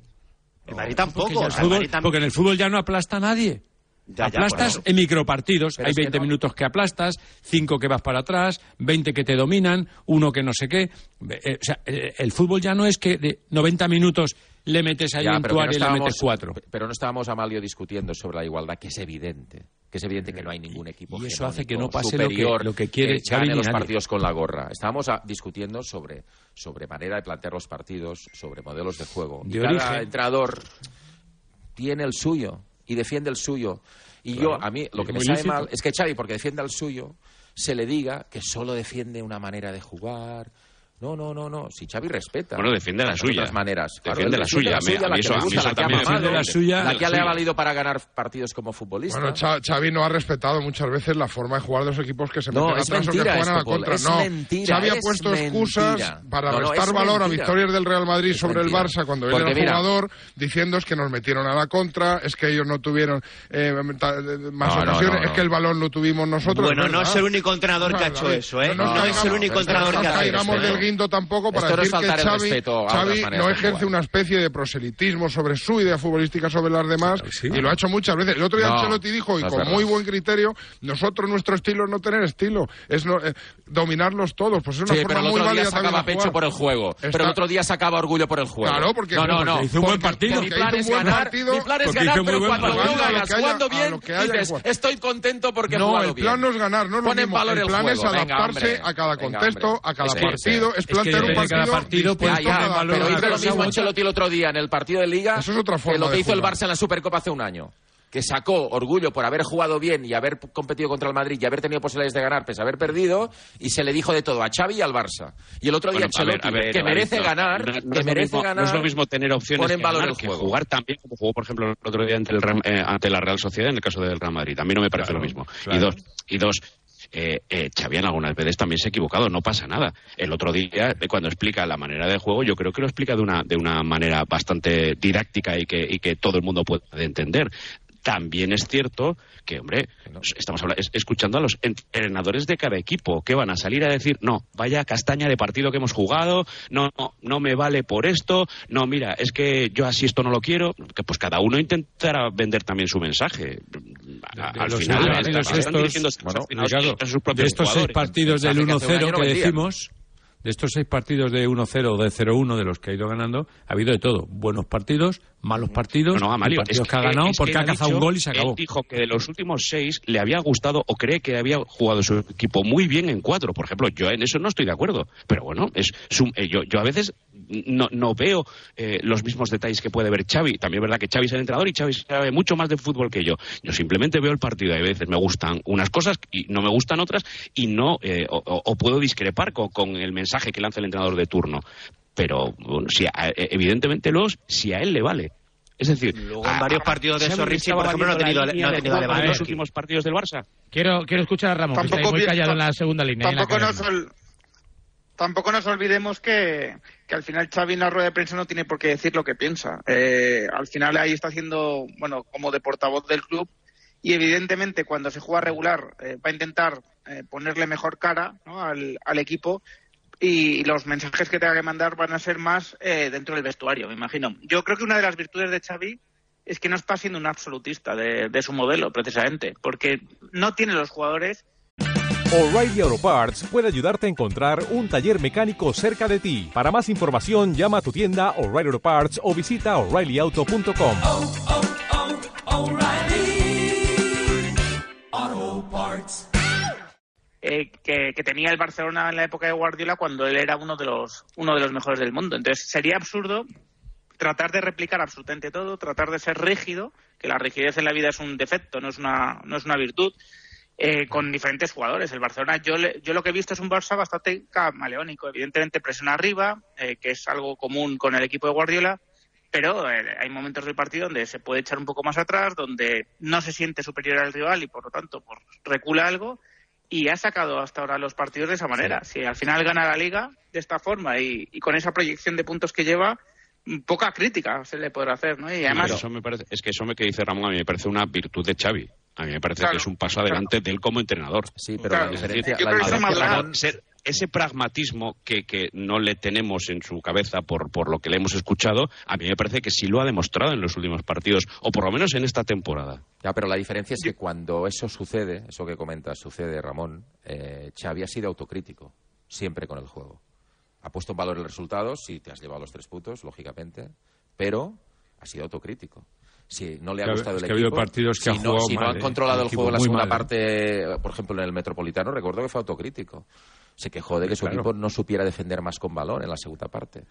El Madrid tampoco. Porque, el o sea, el fútbol- Madrid tam- porque en el fútbol ya no aplasta a nadie. Ya, aplastas en micropartidos. Pero Hay es que 20 no. minutos que aplastas, 5 que vas para atrás, 20 que te dominan, uno que no sé qué. Eh, o sea, eh, el fútbol ya no es que de 90 minutos le metes ahí Ya, en tu que no y le metes 4. Pero no estábamos, Amalio, discutiendo sobre la igualdad, que es evidente. Que es evidente que no hay ningún equipo y eso hace que no pase lo que- lo que quiere Xavi gane los nadie. partidos con la gorra. Estábamos ah, discutiendo sobre, sobre manera de plantear los partidos, sobre modelos de juego. Y cada entrenador tiene el suyo y defiende el suyo. Y Claro, yo, a mí, lo que me sabe lícito. mal es que Xavi, porque defiende al suyo, se le diga que solo defiende una manera de jugar. No, no, no, no. Si Xavi respeta. Bueno, defiende la suya. otras maneras. Defiende la suya. A mí- a la que eso- le a mí gusta, eso la que ha también mamado, defiende la suya. la que La le ha valido para ganar partidos como futbolista. Bueno, Xa- Xavi no ha respetado muchas veces la forma de jugar de los equipos que se No, meten atrás o que juegan a la contra. es no, mentira, Xavi ha es puesto mentira. excusas para No, no, restar es valor a victorias del Real Madrid Es sobre el. Barça cuando él era mira- jugador, diciendo es que nos metieron a la contra, es que ellos no tuvieron eh, ta- más No, no, ocasiones, no, es que el balón lo tuvimos nosotros. Bueno, no es el único entrenador que ha hecho eso, ¿eh? no es el único entrenador que ha hecho caigamos eso. Pero pinto tampoco para Esto no decir que el Xavi, respeto a Xavi no ejerce una especie de proselitismo sobre su idea futbolística sobre las demás y lo ha hecho muchas veces. El otro día No, Ancelotti dijo, y no con muy buen criterio, nosotros nuestro estilo es no tener estilo, es no, eh, dominarlos todos. Pues es una Sí, forma pero el muy otro día válida también sacaba pecho jugar. por el juego. Pero Está- el otro día sacaba orgullo por el juego. Claro, porque no, no, no. hizo un buen partido. porque Mi plan es ganar, partido. mi plan es ganar, muy pero cuando no lo ganas jugando bien, dices, estoy contento porque he No, jugado el bien. plan no es ganar, no es lo mismo. valor el el plan es adaptarse a cada contexto, a cada partido, es es que plantear un partido partido, pues, ya, pero hizo lo mismo. Ancelotti el otro día en el partido de Liga Eso es otra que forma lo que hizo el. Barça en la Supercopa hace un año. Que sacó orgullo por haber jugado bien y haber competido contra el Madrid y haber tenido posibilidades de ganar, pese a haber perdido, y se le dijo de todo a Xavi y al Barça. Y el otro día Bueno, a ver, Ancelotti, a ver, que a ver, merece no, ganar, no- no que es lo merece mismo- ganar, No es lo mismo tener opciones que, valor ganar el que juego. jugar también como jugó, por ejemplo, el otro día ante, el eh, ante la Real Sociedad en el caso del Real Madrid. A mí no me parece Claro, lo mismo. claro. Y dos, y dos eh, eh, algunas veces también se ha equivocado, no pasa nada. El otro día, eh, cuando explica la manera de juego, yo creo que lo explica de una, de una manera bastante didáctica y que, y que todo el mundo puede entender. También es cierto que, hombre, estamos habla- es- escuchando a los entrenadores de cada equipo que van a salir a decir, no, vaya castaña de partido que hemos jugado, no, no, no me vale por esto, no, mira, es que yo así esto no lo quiero, que pues cada uno intentará vender también su mensaje. A- de al los final, están estos, dirigiendo bueno, a sus- Ricardo, a sus propios de estos seis partidos del Mensaje que hace un 1-0 año no que decimos, de estos seis partidos de 1-0 o de 0-1 de los que ha ido ganando, ha habido de todo. Buenos partidos, malos partidos, No, no, Amalio, partidos es que, ha ganado es porque ha cazado dicho- un gol y se acabó. Él dijo que de los últimos seis le había gustado o cree que había jugado su equipo muy bien en cuatro. Por ejemplo, yo en eso no estoy de acuerdo. Pero bueno, es su- eh, yo, yo a veces no, no veo eh, los mismos detalles que puede ver Xavi. También es verdad que Xavi es el entrenador y Xavi sabe mucho más de fútbol que yo. Yo simplemente veo el partido y a veces me gustan unas cosas y no me gustan otras y no eh, o, puedo discrepar con, con el mensaje que lanza el entrenador de turno. Pero bueno, si a- eh, evidentemente los si a él le vale. Es decir, Luego en varios partidos de Sorrisi, por ejemplo, no ha tenido, la no ha tenido en los últimos partidos del Barça. Quiero, quiero escuchar a Ramón, que está ahí Tampoco muy callado en la segunda línea. Tampoco nos, ol- tampoco nos olvidemos que, que al final Xavi en la rueda de prensa no tiene por qué decir lo que piensa. Eh, al final ahí está haciendo, bueno, como de portavoz del club y evidentemente cuando se juega regular eh, va a intentar eh, ponerle mejor cara al, al equipo y los mensajes que tenga que mandar van a ser más eh, dentro del vestuario, me imagino. Yo creo que una de las virtudes de Xavi es que no está siendo un absolutista de su modelo, precisamente, porque no tiene los jugadores O'Reilly Auto Parts puede ayudarte a encontrar un taller mecánico cerca de ti. Para más información, llama a tu tienda O'Reilly Auto Parts o visita oreillyauto.com. eh, que, que tenía el Barcelona en la época de Guardiola cuando él era uno de los uno de los mejores del mundo. Entonces sería absurdo tratar de replicar absolutamente todo, tratar de ser rígido, que la rigidez en la vida es un defecto, no es una no es una virtud. Eh, con diferentes jugadores. El Barcelona, yo, le- yo lo que he visto es un Barça bastante camaleónico. Evidentemente presiona arriba, eh, que es algo común con el equipo de Guardiola, pero eh, hay momentos del partido donde se puede echar un poco más atrás, donde no se siente superior al rival y por lo tanto pues, recula algo y ha sacado hasta ahora los partidos de esa manera. Si al final gana la liga de esta forma y, y con esa proyección de puntos que lleva, poca crítica se le podrá hacer, ¿no? Y además, pero eso me parece, es que eso me que dice Ramón a mí me parece una virtud de Xavi. A mí me parece Claro, que es un paso adelante de él como entrenador. Sí, pero la diferencia- ese pragmatismo que, que no le tenemos en su cabeza por, por lo que le hemos escuchado, a mí me parece que sí lo ha demostrado en los últimos partidos, o por lo menos en esta temporada. Ya, pero la diferencia es que cuando eso sucede, eso que comentas sucede, Ramón, eh, Xavi ha sido autocrítico, siempre con el juego. Ha puesto en valor el resultado, sí, te has llevado los tres puntos, lógicamente, pero ha sido autocrítico. Si no le ha Es que ha- gustado es el que ha equipo, habido partidos que si ha no, jugado si no han ¿eh? controlado El juego en la segunda mal, ¿eh? parte, por ejemplo, en el Metropolitano, recuerdo que fue autocrítico. Se quejó de que su Claro. equipo no supiera defender más con balón en la segunda parte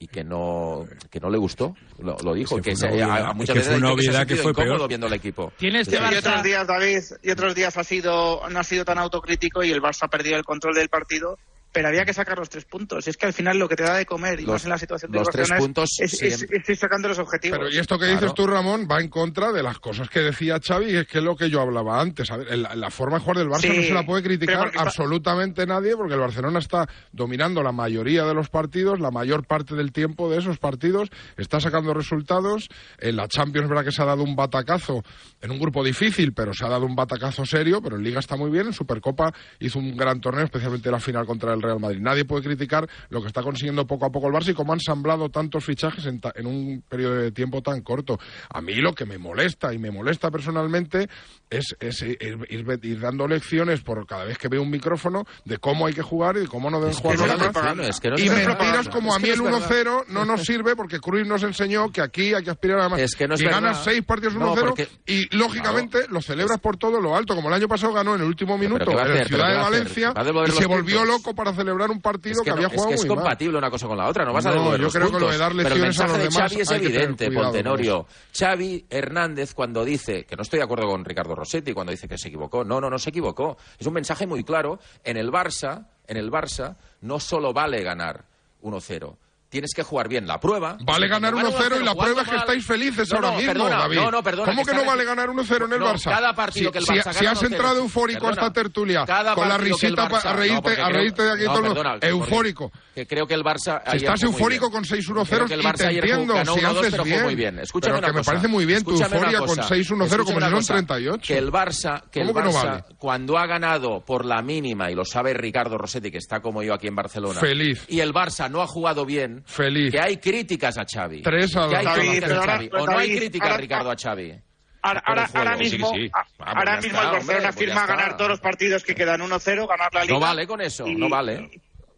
y que no que no le gustó lo, lo dijo Es que se- a- Es muchas que veces fue una ha se ha obviedad que fue peor. viendo el equipo Tiene este y otros días, David, y otros días ha sido, no ha sido tan autocrítico y el Barça ha perdido el control del partido, pero había que sacar los tres puntos. Es que al final lo que te da de comer, y Los- más en la situación de los tres Barcelona, puntos es, es- es- siempre- es ir sacando los objetivos. Pero y esto que dices tú, Ramón, va en contra de las cosas que decía Xavi, es que es lo que yo hablaba antes. A ver, la, la forma de jugar del Barça Sí, no se la puede criticar está- absolutamente nadie, porque el Barcelona está dominando la mayoría de los partidos, la mayor parte del tiempo de esos partidos, está sacando resultados. En la Champions, verdad que se ha dado un batacazo en un grupo difícil, pero se ha dado un batacazo serio, pero en Liga está muy bien. En Supercopa hizo un gran torneo, especialmente la final contra el Real Madrid. Nadie puede criticar lo que está consiguiendo poco a poco el Barça y cómo han ensamblado tantos fichajes en, ta- en un periodo de tiempo tan corto. A mí lo que me molesta y me molesta personalmente es, es ir, ir- ir dando lecciones por cada vez que veo un micrófono de cómo hay que jugar y de cómo no deben Es jugar no los es que no y mentiras como Es a mí el es verdad. 1-0 no nos sirve porque Cruz nos enseñó que aquí hay que aspirar a más. Es que no es y verdad. ganas seis partidos 1-0 No, porque- y lógicamente lo celebras por todo lo alto, como el año pasado ganó en el último minuto ¿qué va a en la ciudad ¿Pero de? Valencia ¿Va a devolver y se volvió loco para celebrar un partido Es que, que, no- había es jugado que es muy mal. compatible una cosa con la otra, no vas a No, devolver yo creo que lo puntos. de dar Pero el lecciones a mensaje los de demás Xavi es evidente, cuidado Pontenorio. Xavi Hernández cuando dice, que no estoy de acuerdo con Ricardo Rossetti cuando dice que se equivocó, no, no, no se equivocó. Es un mensaje muy claro. En el Barça, en el Barça, no solo vale ganar 1-0. Tienes que jugar bien la prueba. Vale ganar Cuando 1-0 ganas y la 1-0 prueba es que estáis felices No, ahora no, mismo, perdona, David. no, no, perdona, ¿Cómo que no vale ganar 1-0 en el No, Barça? cada partido Si- que el si- Barça Si, gana has 1-0. entrado eufórico a esta Perdona. tertulia con la risita Barça- a no, reírte, a reírte de aquí no, todo perdona, eufórico. Que creo que el Barça Si estás eufórico con 6-1-0 Creo que el y Barça te entiendo, si 1-2, haces bien. muy bien. Escúchame Pero que me parece muy bien tu euforia con cosa. 6-1-0 como si cosa. 38. Que el Barça, que el ¿Cómo que no Barça vale? cuando ha ganado por la mínima, y lo sabe Ricardo Rossetti, que está como yo aquí en Barcelona, Feliz. y el Barça no ha jugado bien, Feliz. que hay críticas a Xavi. Tres a que hay dos. críticas David, a ahora- Xavi. O no hay críticas, Ricardo, a Xavi. Ahora, ahora, ahora mismo, sí, sí. a- Vamos, ahora mismo está, el Barcelona hombre, firma ganar todos los partidos que quedan 1-0, ganar la liga. No vale con eso, Y- no vale.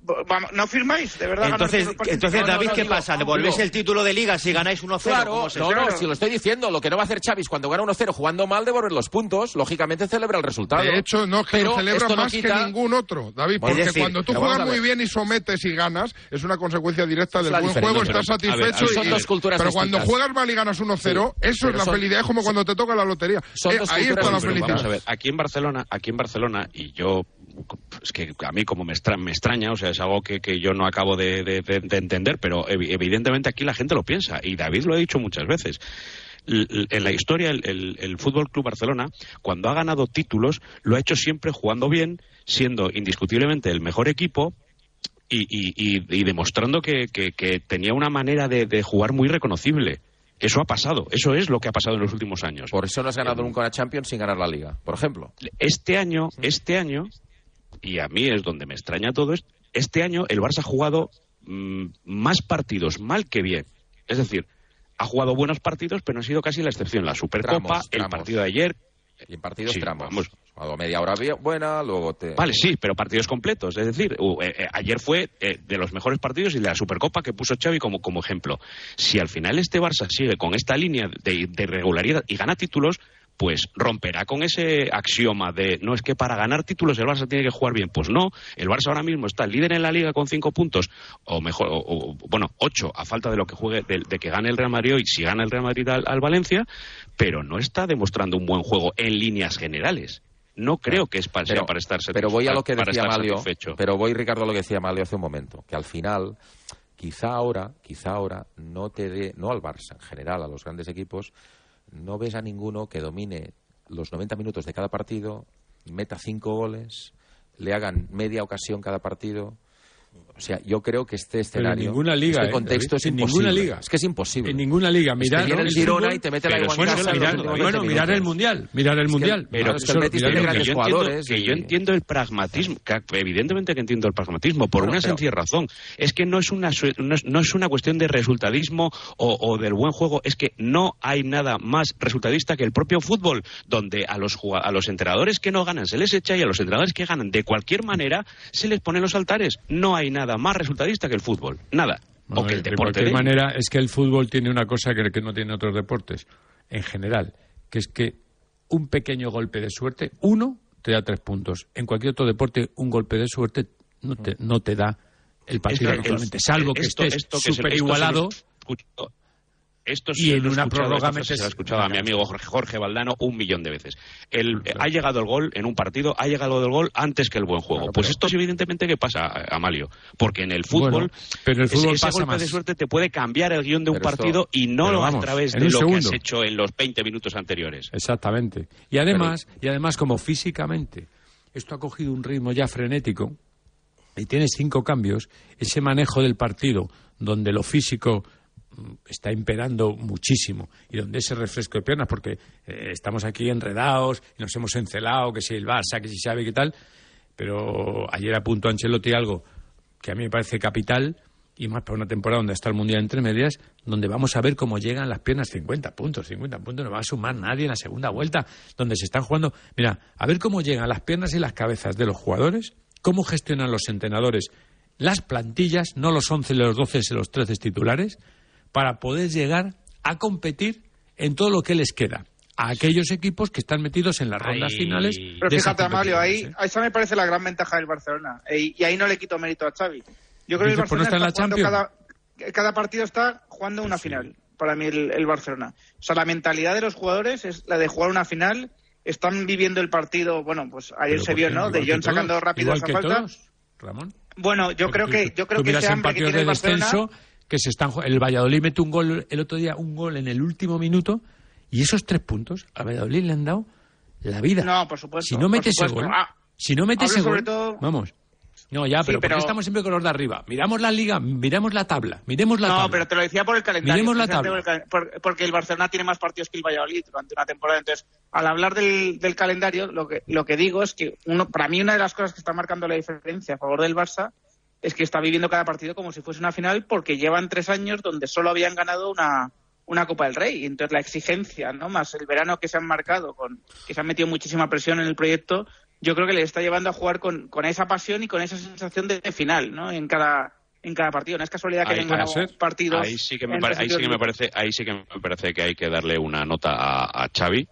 Vamos, ¿No firmáis? ¿De verdad? Entonces, entonces no, David, no, ¿qué digo, pasa? ¿Devolvéis el título de liga si ganáis 1-0? Claro, ¿Cómo se no, no, si lo estoy diciendo, lo que no va a hacer es cuando gana 1-0 jugando mal, devolver los puntos, lógicamente celebra el resultado. De hecho, no, que Pero lo celebra esto más quita- que ningún otro, David, Bueno, porque decir, cuando tú juegas muy bien y sometes y ganas, es una consecuencia directa del buen juego, estás satisfecho. ver, son y- dos culturas pero cuando juegas mal y ganas 1-0, Sí, eso es la son- felicidad, es como cuando te toca la lotería. Son Eh, dos ahí está la felicidad. Vamos a ver, aquí en Barcelona, aquí en Barcelona, y yo, es que a mí como me, extra- me extraña, o sea, es algo que, que yo no acabo de, de- de- de entender, pero evi- evidentemente aquí la gente lo piensa, y David lo ha dicho muchas veces. En la historia, el, el, el Fútbol Club Barcelona, cuando ha ganado títulos, lo ha hecho siempre jugando bien, siendo indiscutiblemente el mejor equipo y, y- y- y demostrando que, que- que tenía una manera de, de jugar muy reconocible. Eso ha pasado, eso es lo que ha pasado en los últimos años. Por eso no has ganado nunca una Champions sin ganar la Liga, por ejemplo. Este año, este año, y a mí es donde me extraña todo esto, este año el Barça ha jugado mm, más partidos mal que bien. Es decir, ha jugado buenos partidos, pero no ha sido casi la excepción. La Supercopa, Tramos, el tramos. partido de ayer. Y en partidos Sí, tramos. vamos. Media hora bien- buena, luego te... Vale, sí, pero partidos completos. Es decir, u- eh, eh, ayer fue eh, de los mejores partidos y de la Supercopa que puso Xavi como, como ejemplo. Si al final este Barça sigue con esta línea de, de regularidad y gana títulos, pues romperá con ese axioma de no es que para ganar títulos el Barça tiene que jugar bien. Pues no, el Barça ahora mismo está líder en la liga con cinco puntos, o mejor, o- o, bueno, ocho a falta de lo que juegue, de, de que gane el Real Madrid hoy, si gana el Real Madrid al, al Valencia, pero no está demostrando un buen juego en líneas generales. No creo que es para, sea para estar Pero voy a lo que decía Malio, satisfecho. pero voy, Ricardo, a lo que decía Malio hace un momento, que al final, quizá ahora, quizá ahora, no te dé, no al Barça, en general, a los grandes equipos, no ves a ninguno que domine los 90 minutos de cada partido, meta cinco goles, le hagan media ocasión cada partido. O sea, yo creo que este Pero en escenario, ninguna liga, este ¿eh, contexto David? es En imposible. ninguna liga. Es que es imposible. En ninguna liga. Es que Mirar viene el Girona fútbol- y te mete la igual bueno, en casa en mirar, bueno, 20 mirar el mundial, mirar el Es que- mundial. pero Claro, es que el Betis tiene grandes yo mundial. jugadores entiendo, que yo entiendo el pragmatismo, que evidentemente que entiendo el pragmatismo, por Bueno, una pero- sencilla razón. Es que no es una, no es, no es una cuestión de resultadismo o, o del buen juego, es que no hay nada más resultadista que el propio fútbol, donde a los, a los entrenadores que no ganan se les echa y a los entrenadores que ganan de cualquier manera se les ponen los altares. No hay nada más resultadista que el fútbol, nada. Bueno, o que el de deporte cualquier de- manera, es que el fútbol tiene una cosa que, que no tiene otros deportes, en general, que es que un pequeño golpe de suerte, uno, te da tres puntos. En cualquier otro deporte, un golpe de suerte no te, no te da el partido Es que el- actualmente, salvo que esto- estés esto que lo igualado. Esto Y en una prórroga metes- se lo he escuchado a mi amigo Jorge, Jorge Valdano un millón de veces. El, Ha llegado el gol en un partido, ha llegado el gol antes que el buen juego. pues esto es evidentemente que pasa, Amalio. Porque en el fútbol, Bueno, pero el ese- fútbol ese, pasa golpe más. de suerte te puede cambiar el guion de un esto- partido y no lo vamos, a través de lo que has hecho en los 20 minutos anteriores. Exactamente. Y además, y además como físicamente esto ha cogido un ritmo ya frenético y tienes cinco cambios, ese manejo del partido donde lo físico está imperando muchísimo. Y donde ese refresco de piernas, porque eh, estamos aquí enredados y nos hemos encelado, que si el Barça, que si sabe qué tal, pero ayer apuntó Ancelotti algo que a mí me parece capital y más para una temporada donde está el Mundial entre medias, donde vamos a ver cómo llegan las piernas. 50 puntos, 50 puntos no va a sumar nadie en la segunda vuelta, donde se están jugando, mira, a ver cómo llegan las piernas y las cabezas de los jugadores, cómo gestionan los entrenadores las plantillas, no los 11, los 12 y los 13 titulares, para poder llegar a competir en todo lo que les queda a aquellos equipos que están metidos en las rondas finales. Pero fíjate, Amalio, ahí, ¿eh? esa me parece la gran ventaja del Barcelona. E- Y, ahí no le quito mérito a Xavi. Yo creo que el pues no Barcelona está en la jugando Champions. cada, cada partido está jugando una final, para mí el, el Barcelona. O sea, la mentalidad de los jugadores es la de jugar una final. Están viviendo el partido, bueno, pues ayer Pero se ¿por vio? ¿no? De John sacando todos, rápido igual esa que falta. todos, Ramón. Bueno, yo creo que yo creo Tú que ese en hambre que partidos tiene de el Barcelona descenso que se están el Valladolid mete un gol el otro día un gol en el último minuto y esos tres puntos al Valladolid le han dado la vida No, por supuesto. si no mete ese gol Ah, si no mete hablo ese gol todo- vamos no ya Sí, pero, ¿por qué pero- estamos siempre con los de arriba miramos la liga miramos la tabla miremos la no, tabla pero te lo decía por el calendario. Miremos la tabla. porque el Barcelona tiene más partidos que el Valladolid durante una temporada. Entonces, al hablar del, del calendario, lo que, lo que digo es que uno, para mí una de las cosas que está marcando la diferencia a favor del Barça es que está viviendo cada partido como si fuese una final porque llevan tres años donde solo habían ganado una, una Copa del Rey. Entonces la exigencia, ¿no? Más el verano que se han marcado, con, que se han metido muchísima presión en el proyecto, yo creo que le está llevando a jugar con, con esa pasión y con esa sensación de, de final, ¿no? En cada, en cada partido. No es casualidad que ganado partidos. Ahí sí que me, pare- ahí sí que me parece, ahí sí que me parece que hay que darle una nota a, a Xavi,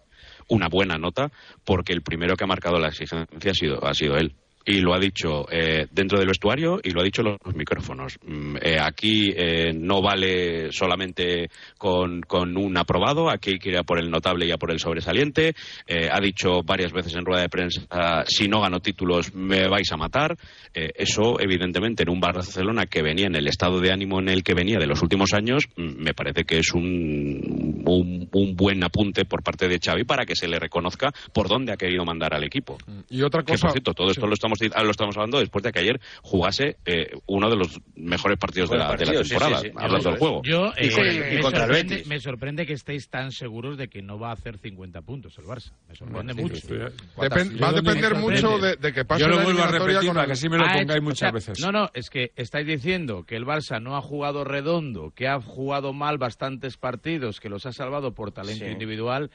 una buena nota, porque el primero que ha marcado la exigencia ha sido, ha sido él. Y lo ha dicho eh, dentro del vestuario y lo ha dicho los micrófonos. Mm, eh, aquí eh, no vale solamente con, con un aprobado, aquí hay que ir a por el notable y a por el sobresaliente. Eh, ha dicho varias veces en rueda de prensa, "Ah, si no gano títulos me vais a matar. Eso, evidentemente, en un Barcelona que venía en el estado de ánimo en el que venía de los últimos años, mm, me parece que es un, un, un buen apunte por parte de Xavi para que se le reconozca por dónde ha querido mandar al equipo. Y otra Que, cosa. por cierto, todo esto lo estamos ah, lo estamos hablando después de que ayer jugase eh, uno de los mejores partidos de la, de la sí, temporada, sí, sí. hablando del juego. Yo Y eh, y me, sorprende, Betis. me sorprende que estéis tan seguros de que no va a hacer 50 puntos el Barça. Me sorprende Sí, mucho. va a depender mucho de, de que pase Yo lo la vuelvo a repetir con para que así me lo Ha pongáis hecho- muchas o sea, veces. No, no, es que estáis diciendo que el Barça no ha jugado redondo, que ha jugado mal bastantes partidos, que los ha salvado por talento Sí. individual.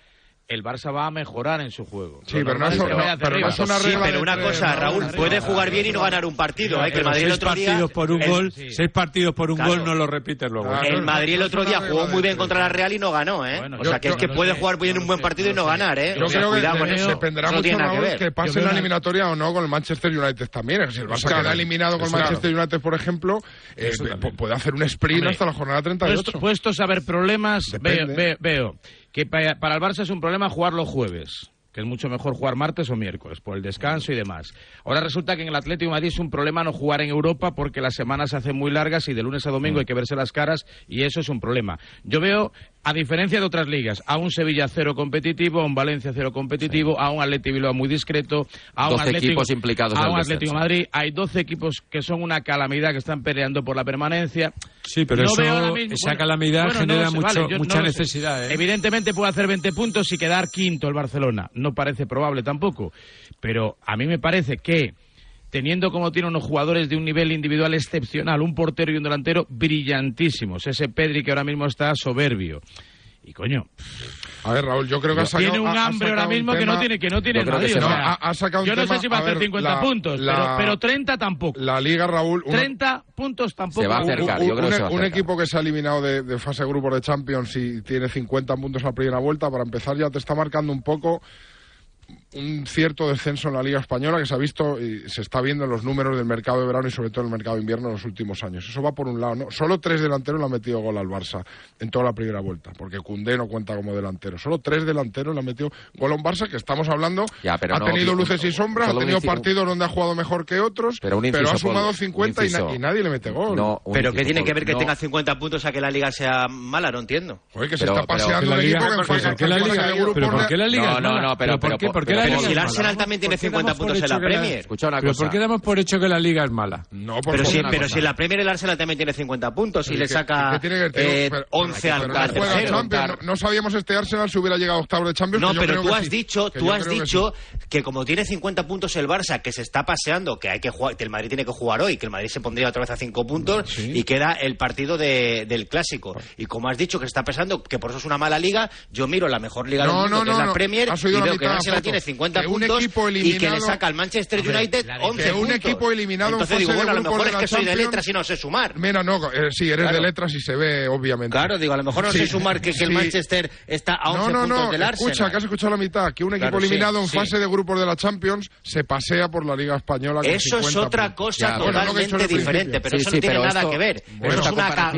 El Barça va a mejorar en su juego. Sí, pero no no, pero no es una Sí, pero una cosa, Raúl, puede jugar bien y no ganar un partido. ¿eh? Que el Madrid el otro día. partidos por un el- gol, sí. seis partidos por un Claro. gol no lo repites luego. Claro. El Madrid el otro día jugó muy de bien contra la Real y no ganó, ¿eh? Bueno, o sea, yo- que es que puede sé, jugar bien un buen partido y no ganar, ¿eh? Yo O sea, creo cuidado que con de- eso. dependerá mucho, que Raúl, ver. que pase la eliminatoria o no con el Manchester United también. Si el Barça queda eliminado con el. Manchester United, por ejemplo, eh, puede hacer un sprint hasta la jornada 38. Puesto- puestos a ver problemas, veo, Depende. veo, veo que pa- para el Barça es un problema jugar los jueves, que es mucho mejor jugar martes o miércoles, por el descanso y demás. Ahora resulta que en el Atlético de Madrid es un problema no jugar en Europa porque las semanas se hacen muy largas y de lunes a domingo hay que verse las caras y eso es un problema. Yo veo, a diferencia de otras ligas, a un Sevilla cero competitivo, a un Valencia cero competitivo, a un Atlético Bilbao muy discreto, a un 12 Atlético, equipos implicados a un Atlético. Madrid. Hay 12 equipos que son una calamidad, que están peleando por la permanencia. Sí, pero No eso- veo ahora mismo- esa bueno, calamidad bueno, genera no lo sé, mucho- vale, yo mucha no necesidad, ¿eh? Evidentemente puede hacer 20 puntos y quedar quinto el Barcelona. No parece probable tampoco. Pero a mí me parece que teniendo como tiene unos jugadores de un nivel individual excepcional, un portero y un delantero brillantísimos, ese Pedri que ahora mismo está soberbio. Y coño, A ver, Raúl, yo creo que ha sacado, tiene un ha- ha hambre ahora mismo que no tiene que no tiene que nadie. Ha- ha sacado un yo no tema- sé si va a a hacer ver, 50 la- puntos, la- pero, pero 30 tampoco. La Liga, Raúl... una- 30 puntos tampoco. Se va a Un- acercar, un, yo creo que se va a un equipo que se ha eliminado de, de fase de grupos de Champions y tiene 50 puntos en la primera vuelta, para empezar ya te está marcando un poco un cierto descenso en la Liga Española que se ha visto y se está viendo en los números del mercado de verano y sobre todo en el mercado de invierno en los últimos años. Eso va por un lado, ¿no? Solo tres delanteros le han metido gol al Barça en toda la primera vuelta, porque Cundé no cuenta como delantero. Solo tres delanteros le han metido gol a un Barça que estamos hablando, Ya, pero ha no, tenido luces y sombras, ha tenido partidos donde ha jugado mejor que otros, Pero un ha sumado Paul, 50 un y, na- inciso. y nadie le mete gol. No, Pero inciso, ¿qué tiene que ver que no. tenga 50 puntos a que la liga sea mala? No entiendo. Joder, que se Pero- está paseando un equipo que pero fase- ¿por qué la fase liga- de grupos pero ¿por le- qué la liga No, no, no, pero- ¿por pero qué por- ¿por qué la pero si el Arsenal mala? también tiene ¿Por qué 50 damos por puntos en la Premier. Escucha una ¿Pero cosa. por qué damos por hecho que la Liga es mala? No, por Pero, si, pero si en la Premier el Arsenal también tiene 50 puntos y le saca que tiene que tener- eh, pero- 11 al, tercero. No, sabíamos este Arsenal si hubiera llegado a octavos de Champions. No, pero tú has dicho, que tú has dicho que, como tiene 50 puntos el Barça, que se está paseando, que hay que jugar, que el Madrid tiene que jugar hoy, que el Madrid se pondría otra vez a 5 puntos y queda el partido de- del clásico. Y como has dicho que está pesando, que por eso es una mala liga, yo miro la mejor liga del No, mundo, no, que es la no. Premier, y veo que foto. tiene 50 Que un puntos equipo y que le eliminado- saca al Manchester A ver, United la 11 que un puntos. equipo eliminado en Entonces fase digo, de bueno, a lo grupos mejor de es la que soy de Champions- letras y no sé sumar. Mira, no, eh, sí, eres Claro. de letras y se ve, obviamente. Claro, digo, a lo mejor no Sí, sé sumar que, que el. Manchester está a 11 No, no, puntos no, del escucha, Arsenal. que has escuchado la mitad, que un equipo Claro, sí, eliminado en sí. fase de grupos de la Champions se pasea por la Liga Española con Eso es 50 otra cosa totalmente diferente, pero eso no tiene nada que ver.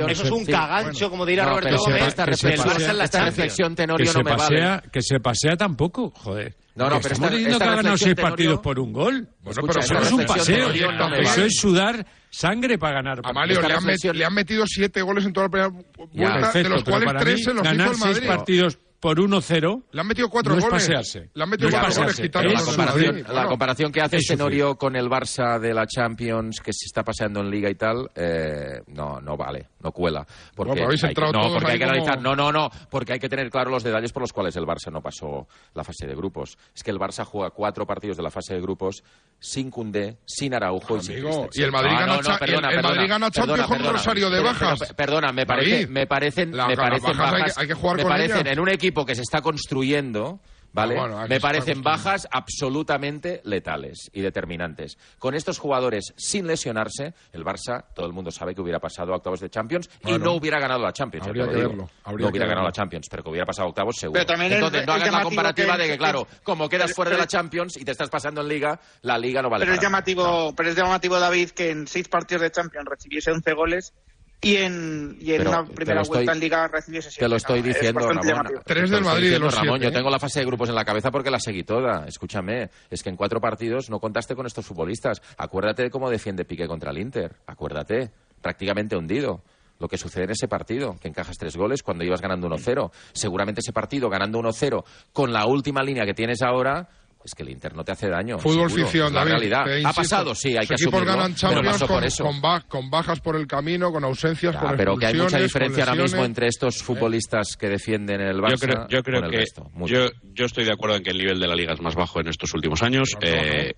eso, es un cagancho, como diría No, Roberto Gómez, esta reflexión- Tenorio no me vale. pasea, que se pasea tampoco, joder. No, no, pero estamos esta- diciendo esta que ha ganado seis partidos por un gol. Bueno, Eso pero no esta es un paseo. Tenorio, no Eso vale. es sudar sangre para ganar. Amalio, le han, met- reflexión- le han metido siete goles en toda la primera vuelta, de Perfecto, los pero cuales tres mí, se los ganar hizo el seis Madrid. partidos por 1-0 Le han metido cuatro no es goles. pasearse. Le han metido No es cuatro goles pasearse. quitando Pero la comparación, Madrid. la Bueno, comparación que hace es sufrir. Tenorio con el Barça de la Champions que se está paseando en Liga y tal, eh, no, no vale, no cuela. Porque, No, pero habéis hay que, entrado no, todos porque hay que como- analizar, no, no, no, porque hay que tener claro los detalles por los cuales el Barça no pasó la fase de grupos. Es que el Barça juega cuatro partidos de la fase de grupos sin Cundé, sin Araujo y sin Amigo, y el Madrid No, gana no, no, perdona, el- el perdona, Madrid gana Champions con rosario de Pero- bajas. pero- Perdona, me, parece, David, me parecen, me parecen bajas hay que- hay que jugar me con parecen ellas. en un equipo que se está construyendo, ¿vale? Bueno, me parecen bajas absolutamente letales y determinantes. Con estos jugadores sin lesionarse, el Barça, todo el mundo sabe que hubiera pasado a octavos de Champions y no hubiera ganado la Champions. Habría que verlo, habría no que hubiera ganado la Champions, pero que hubiera pasado a octavos seguro. Pero también Entonces, es- no hagas la comparativa que- de que, claro, como quedas pero- fuera de la Champions y te estás pasando en Liga, la Liga no vale pero es para llamativo, pero es llamativo David que en seis partidos de Champions recibiese 11 goles y en, y en Pero una primera estoy- vuelta en Liga recibiese 7. Te lo estoy diciendo, Ramón. Tres del lo estoy Madrid de diciendo, los Ramón, siete, yo ¿eh? tengo la fase de grupos en la cabeza porque la seguí toda. Escúchame, es que en cuatro partidos no contaste con estos futbolistas. Acuérdate de cómo defiende Piqué contra el Inter. Acuérdate, prácticamente hundido. Lo que sucede en ese partido, que encajas tres goles cuando ibas ganando 1-0. Seguramente ese partido ganando 1-0 con la última línea que tienes ahora, es que el Inter no te hace daño. Fútbol seguro, ficción, la David. realidad. ¿Ha insisto, pasado? Sí, hay que asumirlo. ganan pero Champions pasó con, por eso. Con, ba- con bajas por el camino, con ausencias, Ya, con pero que hay mucha diferencia ahora mismo entre estos futbolistas que defienden el Barça Yo creo, yo creo con el que resto. Yo, yo estoy de acuerdo en que el nivel de la liga es más bajo en estos últimos años. Eh,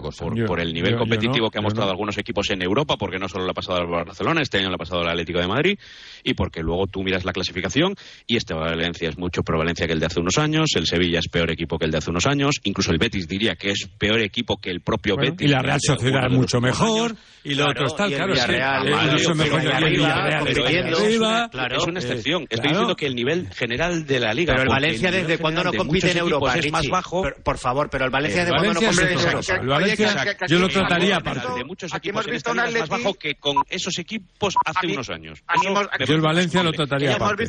cosa. por, Yo- por el nivel yo- yo competitivo no, que han mostrado no. algunos equipos en Europa, porque no solo le ha pasado al Barcelona, este año le ha pasado al Atlético de Madrid, y porque luego tú miras la clasificación y este Valencia es mucho peor Valencia que el de hace unos años, el Sevilla es peor equipo que el de hace unos años, incluso el Betis diría que es peor equipo que el propio Bueno, Betis. y la de Real Sociedad de es mucho mejor años. y lo otro está, claro. Eh, es una- claro. es una excepción. Estoy claro. diciendo que el nivel general de la liga. Pero el Valencia desde cuándo no de compite en Europa, es más bajo. Por favor, pero el Valencia desde cuándo no compite en yo lo trataría aparte. de muchos Aquí equipos hemos en visto esta un liga es más bajo que con esos equipos hace A mí- unos años. Eso Yo el Valencia lo trataría aparte.